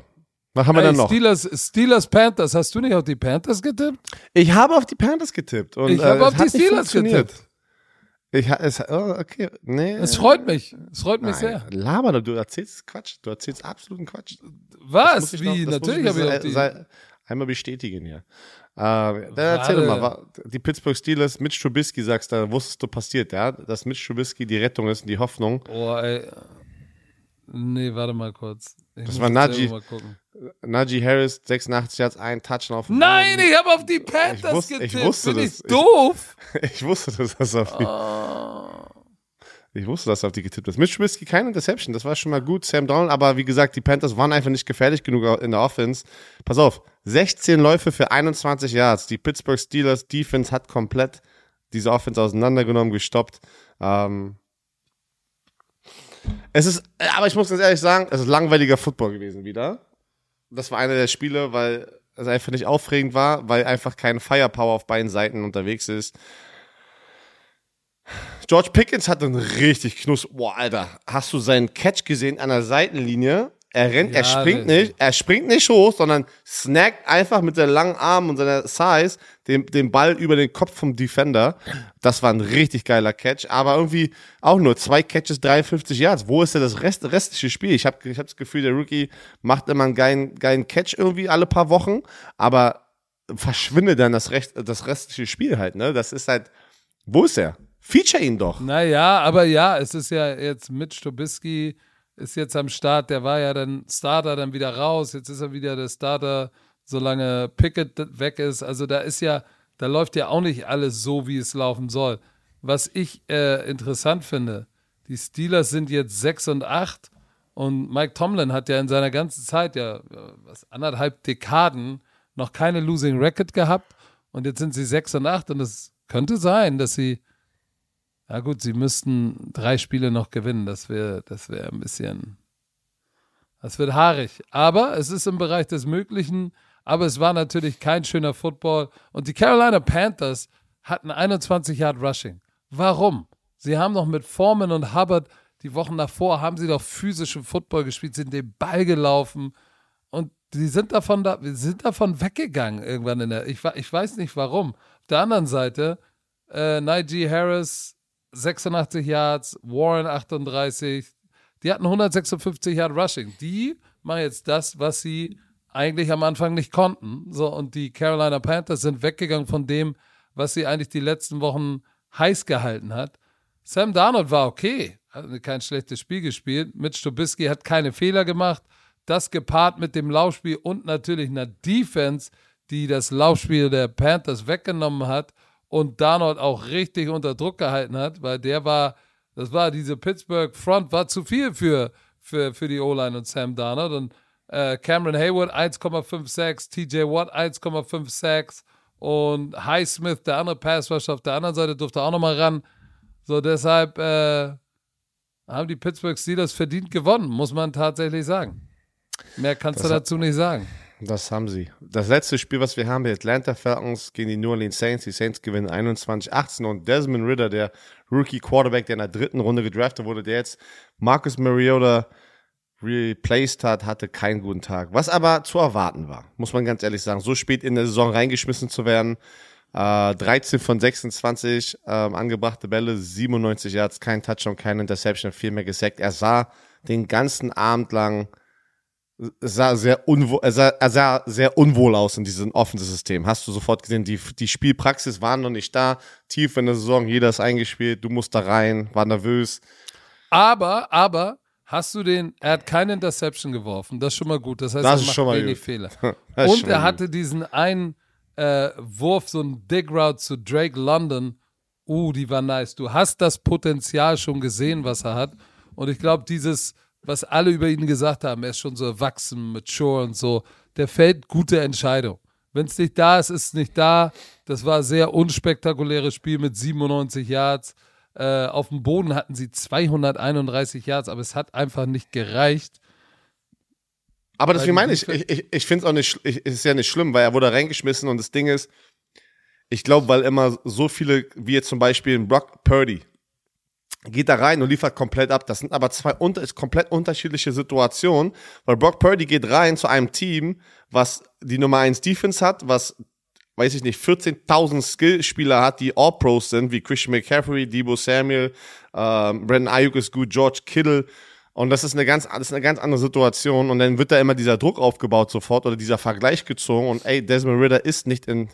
was haben wir Ey, dann noch? Steelers, Steelers Panthers, hast du nicht auf die Panthers getippt? Ich habe auf die Panthers getippt. Und, Ich habe äh, auf die Steelers getippt. Ich, es, oh, okay, nee. Es freut mich. Es freut mich Nein, sehr. Laber, du erzählst Quatsch. Du erzählst absoluten Quatsch. Was? Wie? noch- Natürlich habe ich die. sei- einmal bestätigen hier. Äh, dann erzähl doch mal, die Pittsburgh Steelers, Mitch Trubisky, sagst du, wusstest du passiert, ja? Dass Mitch Trubisky die Rettung ist und die Hoffnung. Oh, ey. Nee, warte mal kurz. Ich Das war Najee. Najee Harris, 86 Yards, ein Touchdown auf Nein, Boden. ich habe auf die Panthers wusste- ich getippt. wusste Bin das. ich doof? Ich wusste, dass das auf die, Oh. ich wusste, dass du auf die getippt hast. Mitch Trubisky, keine Interception, das war schon mal gut. Sam Donald, aber wie gesagt, die Panthers waren einfach nicht gefährlich genug in der Offense. Pass auf, 16 Läufe für 21 Yards. Die Pittsburgh Steelers Defense hat komplett diese Offense auseinandergenommen, gestoppt. Ähm, es ist, aber ich muss ganz ehrlich sagen, es ist langweiliger Football gewesen wieder. Das war einer der Spiele, weil es einfach nicht aufregend war, weil einfach keine Firepower auf beiden Seiten unterwegs ist. George Pickens hat einen richtig Knuss. Boah, Alter, hast du seinen Catch gesehen an der Seitenlinie? Er rennt, er Ja, springt das- nicht, er springt nicht hoch, sondern snackt einfach mit der langen Arm und seiner Size den, den Ball über den Kopf vom Defender. Das war ein richtig geiler Catch, aber irgendwie auch nur zwei Catches, 53 Yards. Wo ist denn das Rest, restliche Spiel? Ich habe ich hab das Gefühl, der Rookie macht immer einen geilen, geilen Catch irgendwie alle paar Wochen, aber verschwindet dann das, Recht, das restliche Spiel halt, ne? Das ist halt, wo ist er? Feature ihn doch. Naja, aber ja, es ist ja jetzt Mitch Trubisky ist jetzt am Start. Der war ja dann Starter, dann wieder raus. Jetzt ist er wieder der Starter, solange Pickett weg ist. Also da ist ja, da läuft ja auch nicht alles so, wie es laufen soll. Was ich äh, interessant finde, die Steelers sind jetzt 6 und 8 und Mike Tomlin hat ja in seiner ganzen Zeit, ja, was anderthalb Dekaden, noch keine Losing Record gehabt und jetzt sind sie 6 und 8 und es könnte sein, dass sie ja gut, sie müssten drei Spiele noch gewinnen. Das wäre das wäre ein bisschen. Das wird haarig. Aber es ist im Bereich des Möglichen. Aber es war natürlich kein schöner Football. Und die Carolina Panthers hatten 21 Yard Rushing. Warum? Sie haben noch mit Foreman und Hubbard die Wochen davor haben sie doch physischen Football gespielt, sind den Ball gelaufen. und die sind davon, da, sind davon weggegangen irgendwann in der. Ich, ich weiß nicht warum. Auf der anderen Seite, äh, Najee Harris 86 Yards, Warren 38. Die hatten 156 Yard Rushing. Die machen jetzt das, was sie eigentlich am Anfang nicht konnten. So, und die Carolina Panthers sind weggegangen von dem, was sie eigentlich die letzten Wochen heiß gehalten hat. Sam Darnold war okay, hat kein schlechtes Spiel gespielt. Mitch Trubisky hat keine Fehler gemacht. Das gepaart mit dem Laufspiel und natürlich einer Defense, die das Laufspiel der Panthers weggenommen hat und Darnold auch richtig unter Druck gehalten hat, weil der war, das war diese Pittsburgh Front, war zu viel für, für, für die O-Line und Sam Darnold und äh, Cameron Hayward 1,56, TJ Watt 1,56 und Highsmith, der andere Passrusher auf der anderen Seite, durfte auch nochmal ran. So, deshalb äh, haben die Pittsburgh Steelers verdient gewonnen, muss man tatsächlich sagen. Mehr kannst das du dazu nicht sagen. Das haben sie. Das letzte Spiel, was wir haben, die Atlanta Falcons gegen die New Orleans Saints. Die Saints gewinnen 21-18 und Desmond Ritter, der Rookie Quarterback, der in der dritten Runde gedraftet wurde, der jetzt Marcus Mariota replaced hat, hatte keinen guten Tag. Was aber zu erwarten war, muss man ganz ehrlich sagen. So spät in der Saison reingeschmissen zu werden. Äh, 13 von 26 äh, angebrachte Bälle, 97 Yards, kein Touchdown, kein Interception, viel mehr gesackt. Er sah den ganzen Abend lang sah sehr, unwohl, er sah, er sah sehr unwohl aus in diesem Offensive-System. Hast du sofort gesehen, die, die Spielpraxis war noch nicht da. Tief in der Saison, jeder ist eingespielt, du musst da rein, war nervös. Aber, aber, hast du den, er hat keine Interception geworfen, das ist schon mal gut. Das heißt, das er macht schon mal wenig gut. Fehler. Und er hatte diesen einen äh, Wurf, so ein Dig Route zu Drake London. Uh, die war nice. Du hast das Potenzial schon gesehen, was er hat. Und ich glaube, dieses, was alle über ihn gesagt haben, er ist schon so erwachsen, mature und so, der fällt gute Entscheidung. Wenn es nicht da ist, ist es nicht da. Das war ein sehr unspektakuläres Spiel mit 97 Yards. Äh, auf dem Boden hatten sie 231 Yards, aber es hat einfach nicht gereicht. Aber deswegen meine ich, ich, ich, ich finde es auch nicht, ich, ist ja nicht schlimm, weil er wurde reingeschmissen und das Ding ist, ich glaube, weil immer so viele, wie jetzt zum Beispiel Brock Purdy, geht da rein und liefert komplett ab. Das sind aber zwei unter, komplett unterschiedliche Situationen, weil Brock Purdy geht rein zu einem Team, was die Nummer 1 Defense hat, was weiß ich nicht, 14.000 Skillspieler hat, die All-Pros sind, wie Christian McCaffrey, Debo Samuel, ähm, Brandon Ayuk ist gut, George Kittle. Und das ist eine ganz, das ist eine ganz andere Situation. Und dann wird da immer dieser Druck aufgebaut sofort oder dieser Vergleich gezogen. Und ey, Desmond Ritter ist nicht in,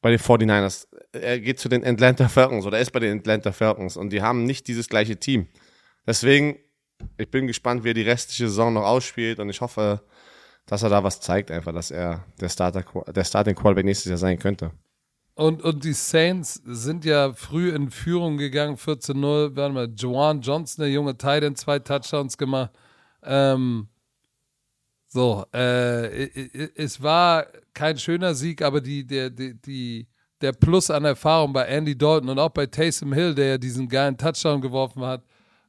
bei den 49ers. Er geht zu den Atlanta Falcons oder er ist bei den Atlanta Falcons. Und die haben nicht dieses gleiche Team. Deswegen, ich bin gespannt, wie er die restliche Saison noch ausspielt. Und ich hoffe, dass er da was zeigt, einfach, dass er der, Starter, der Starting Quarterback nächstes Jahr sein könnte. Und, und die Saints sind ja früh in Führung gegangen, 14-0. Warte mal, Joan Johnson, der junge Titan, zwei Touchdowns gemacht. Ähm, so, äh, es war kein schöner Sieg, aber die, der, die, der Plus an Erfahrung bei Andy Dalton und auch bei Taysom Hill, der ja diesen geilen Touchdown geworfen hat,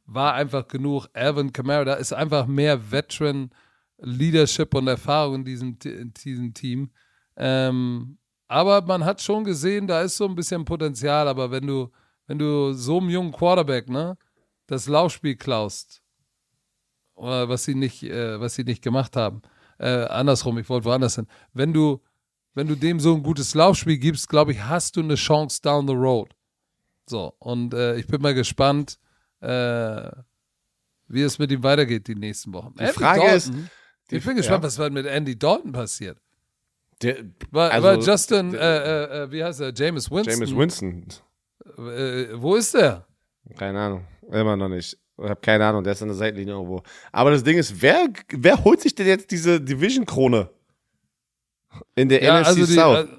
war einfach genug. Alvin Kamara, da ist einfach mehr Veteran- Leadership und Erfahrung in diesem, in diesem Team. Ähm, aber man hat schon gesehen, da ist so ein bisschen Potenzial, aber wenn du, wenn du so einem jungen Quarterback, ne, das Laufspiel klaust, was sie nicht, äh, was sie nicht gemacht haben, äh, andersrum, ich wollte woanders hin, wenn du, wenn du dem so ein gutes Laufspiel gibst, glaube ich, hast du eine Chance down the road. So, und äh, ich bin mal gespannt, äh, wie es mit ihm weitergeht die nächsten Wochen. Die Frage Dalton, ist, die, ich bin gespannt, ja. was mit Andy Dalton passiert. Der, weil, also, weil Justin, der, äh, äh, wie heißt er, James Winston. James Winston. Äh, wo ist der? Keine Ahnung, immer noch nicht. Ich habe keine Ahnung, der ist an der Seitenlinie irgendwo. Aber das Ding ist, wer, wer holt sich denn jetzt diese Division-Krone? In der ja, NFC also South. Die,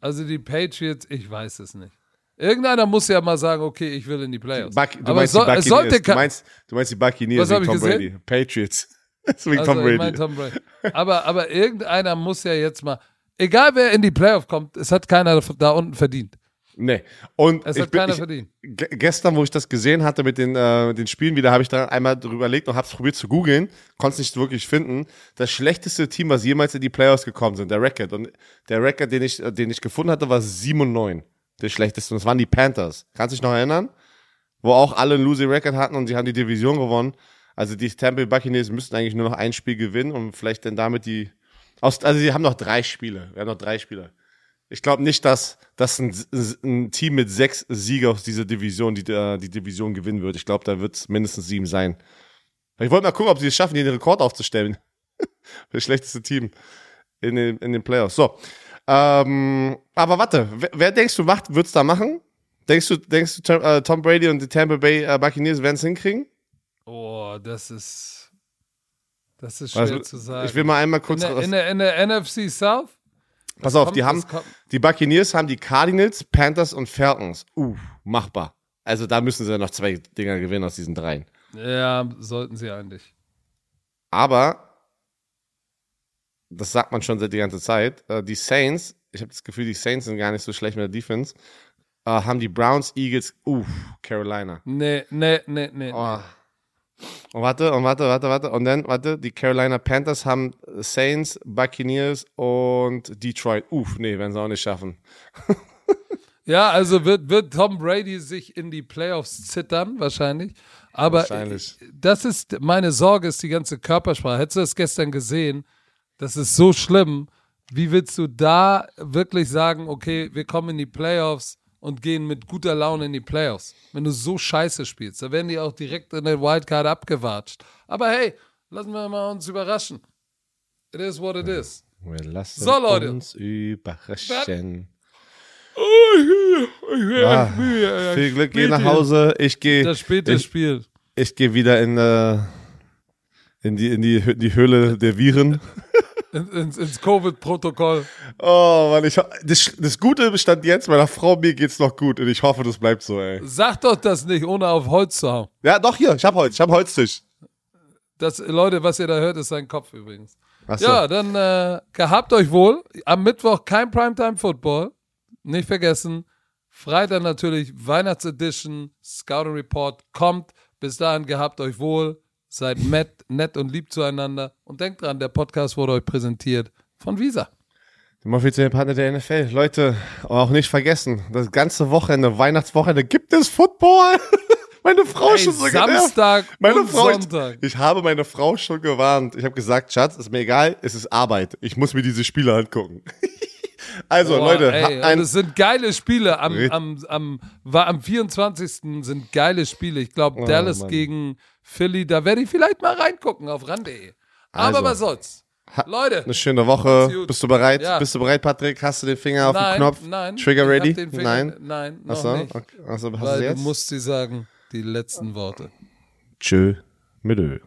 also die Patriots, ich weiß es nicht. Irgendeiner muss ja mal sagen, okay, ich will in die Playoffs. Buck, du, meinst so, die sollte du, meinst, du meinst die Buccaneers wie Tom Brady. Patriots. wie also, Tom, Brady. Tom Brady. Aber, aber irgendeiner muss ja jetzt mal, egal wer in die Playoffs kommt, es hat keiner da unten verdient. Nee. Und es ich hat bin, keiner ich, verdient. Gestern, wo ich das gesehen hatte mit den, äh, den Spielen wieder, habe ich da einmal drüber überlegt und habe es probiert zu googeln, konnte es nicht wirklich finden. Das schlechteste Team, was jemals in die Playoffs gekommen sind, der Record. Und der Record, den ich, den ich gefunden hatte, war 7 und 9. Der schlechteste. Und das waren die Panthers. Kannst du dich noch erinnern? Wo auch alle einen Losing Record hatten und sie haben die Division gewonnen. Also die Tampa Bay Buccaneers müssten eigentlich nur noch ein Spiel gewinnen und vielleicht dann damit die. Also sie haben noch drei Spiele. Wir haben noch drei Spiele. Ich glaube nicht, dass, dass ein, ein, Team mit sechs Sieger aus dieser Division die, die Division gewinnen wird. Ich glaube, da wird es mindestens sieben sein. Ich wollte mal gucken, ob sie es schaffen, den Rekord aufzustellen. das schlechteste Team in den, in den Playoffs. So. Ähm, aber warte, wer, wer denkst du macht, wird's da machen? Denkst du, denkst du, äh, Tom Brady und die Tampa Bay äh, Buccaneers werden es hinkriegen? Oh, das ist, das ist schwer also, zu sagen. Ich will mal einmal kurz. In der, in der, in der NFC South? Pass auf, kommt, die haben, die Buccaneers haben die Cardinals, Panthers und Falcons. Uh, machbar. Also da müssen sie ja noch zwei Dinger gewinnen aus diesen dreien. Ja, sollten sie eigentlich. Aber das sagt man schon seit die ganze Zeit. Äh, die Saints, ich habe das Gefühl, die Saints sind gar nicht so schlecht mit der Defense. Äh, haben die Browns, Eagles, uff, Carolina. Nee, nee, nee, nee. Oh. Und warte, und warte, warte, warte. Und dann, warte, die Carolina Panthers haben Saints, Buccaneers und Detroit. Uff, nee, werden sie auch nicht schaffen. ja, also wird, wird Tom Brady sich in die Playoffs zittern, wahrscheinlich. Aber wahrscheinlich. das ist, meine Sorge ist die ganze Körpersprache. Hättest du das gestern gesehen? Das ist so schlimm. Wie willst du da wirklich sagen, okay, wir kommen in die Playoffs und gehen mit guter Laune in die Playoffs? Wenn du so scheiße spielst, da werden die auch direkt in der Wildcard abgewatscht. Aber hey, lassen wir mal uns überraschen. It is what it is. Wir lassen so, Leute. uns überraschen. Ah, viel Glück, geh nach Hause. Ich gehe. Das späte ich, Spiel. Ich gehe wieder in, äh, in, die, in die, die Höhle der Viren. In, ins, ins Covid-Protokoll. Oh Mann, ich, das, das Gute bestand jetzt, meiner Frau mir geht's noch gut und ich hoffe, das bleibt so, ey. Sag doch das nicht, ohne auf Holz zu hauen. Ja, doch hier, ich hab Holz, ich hab Holztisch. Das, Leute, was ihr da hört, ist sein Kopf übrigens. So. Ja, dann äh, gehabt euch wohl. Am Mittwoch kein Primetime Football. Nicht vergessen. Freitag natürlich Weihnachtsedition, Scouting Report kommt. Bis dahin gehabt euch wohl. Seid nett, nett und lieb zueinander. Und denkt dran, der Podcast wurde euch präsentiert von Visa. Dem offiziellen Partner der NFL. Leute, auch nicht vergessen, das ganze Wochenende, Weihnachtswochenende, gibt es Football. meine Frau Ey, schon so Samstag meine und Frau, Sonntag. Ich, ich, habe meine Frau schon gewarnt. Ich habe gesagt, Schatz, ist mir egal, es ist Arbeit. Ich muss mir diese Spiele angucken. Also, Boah, Leute, ey, ein es sind geile Spiele. Am, am, am, war am 24. sind geile Spiele. Ich glaube, oh, Dallas Mann. gegen Philly, da werde ich vielleicht mal reingucken auf ran.de. Aber also, was soll's? Leute. Eine schöne Woche. Bist du bereit? Ja. Bist du bereit, Patrick? Hast du den Finger auf nein, dem Knopf? Nein. Trigger ready? Finger, nein. Nein, noch Achso, nicht. Okay. Achso, hast Weil du jetzt? du musst sie sagen, die letzten Worte. Tschö mit Ö.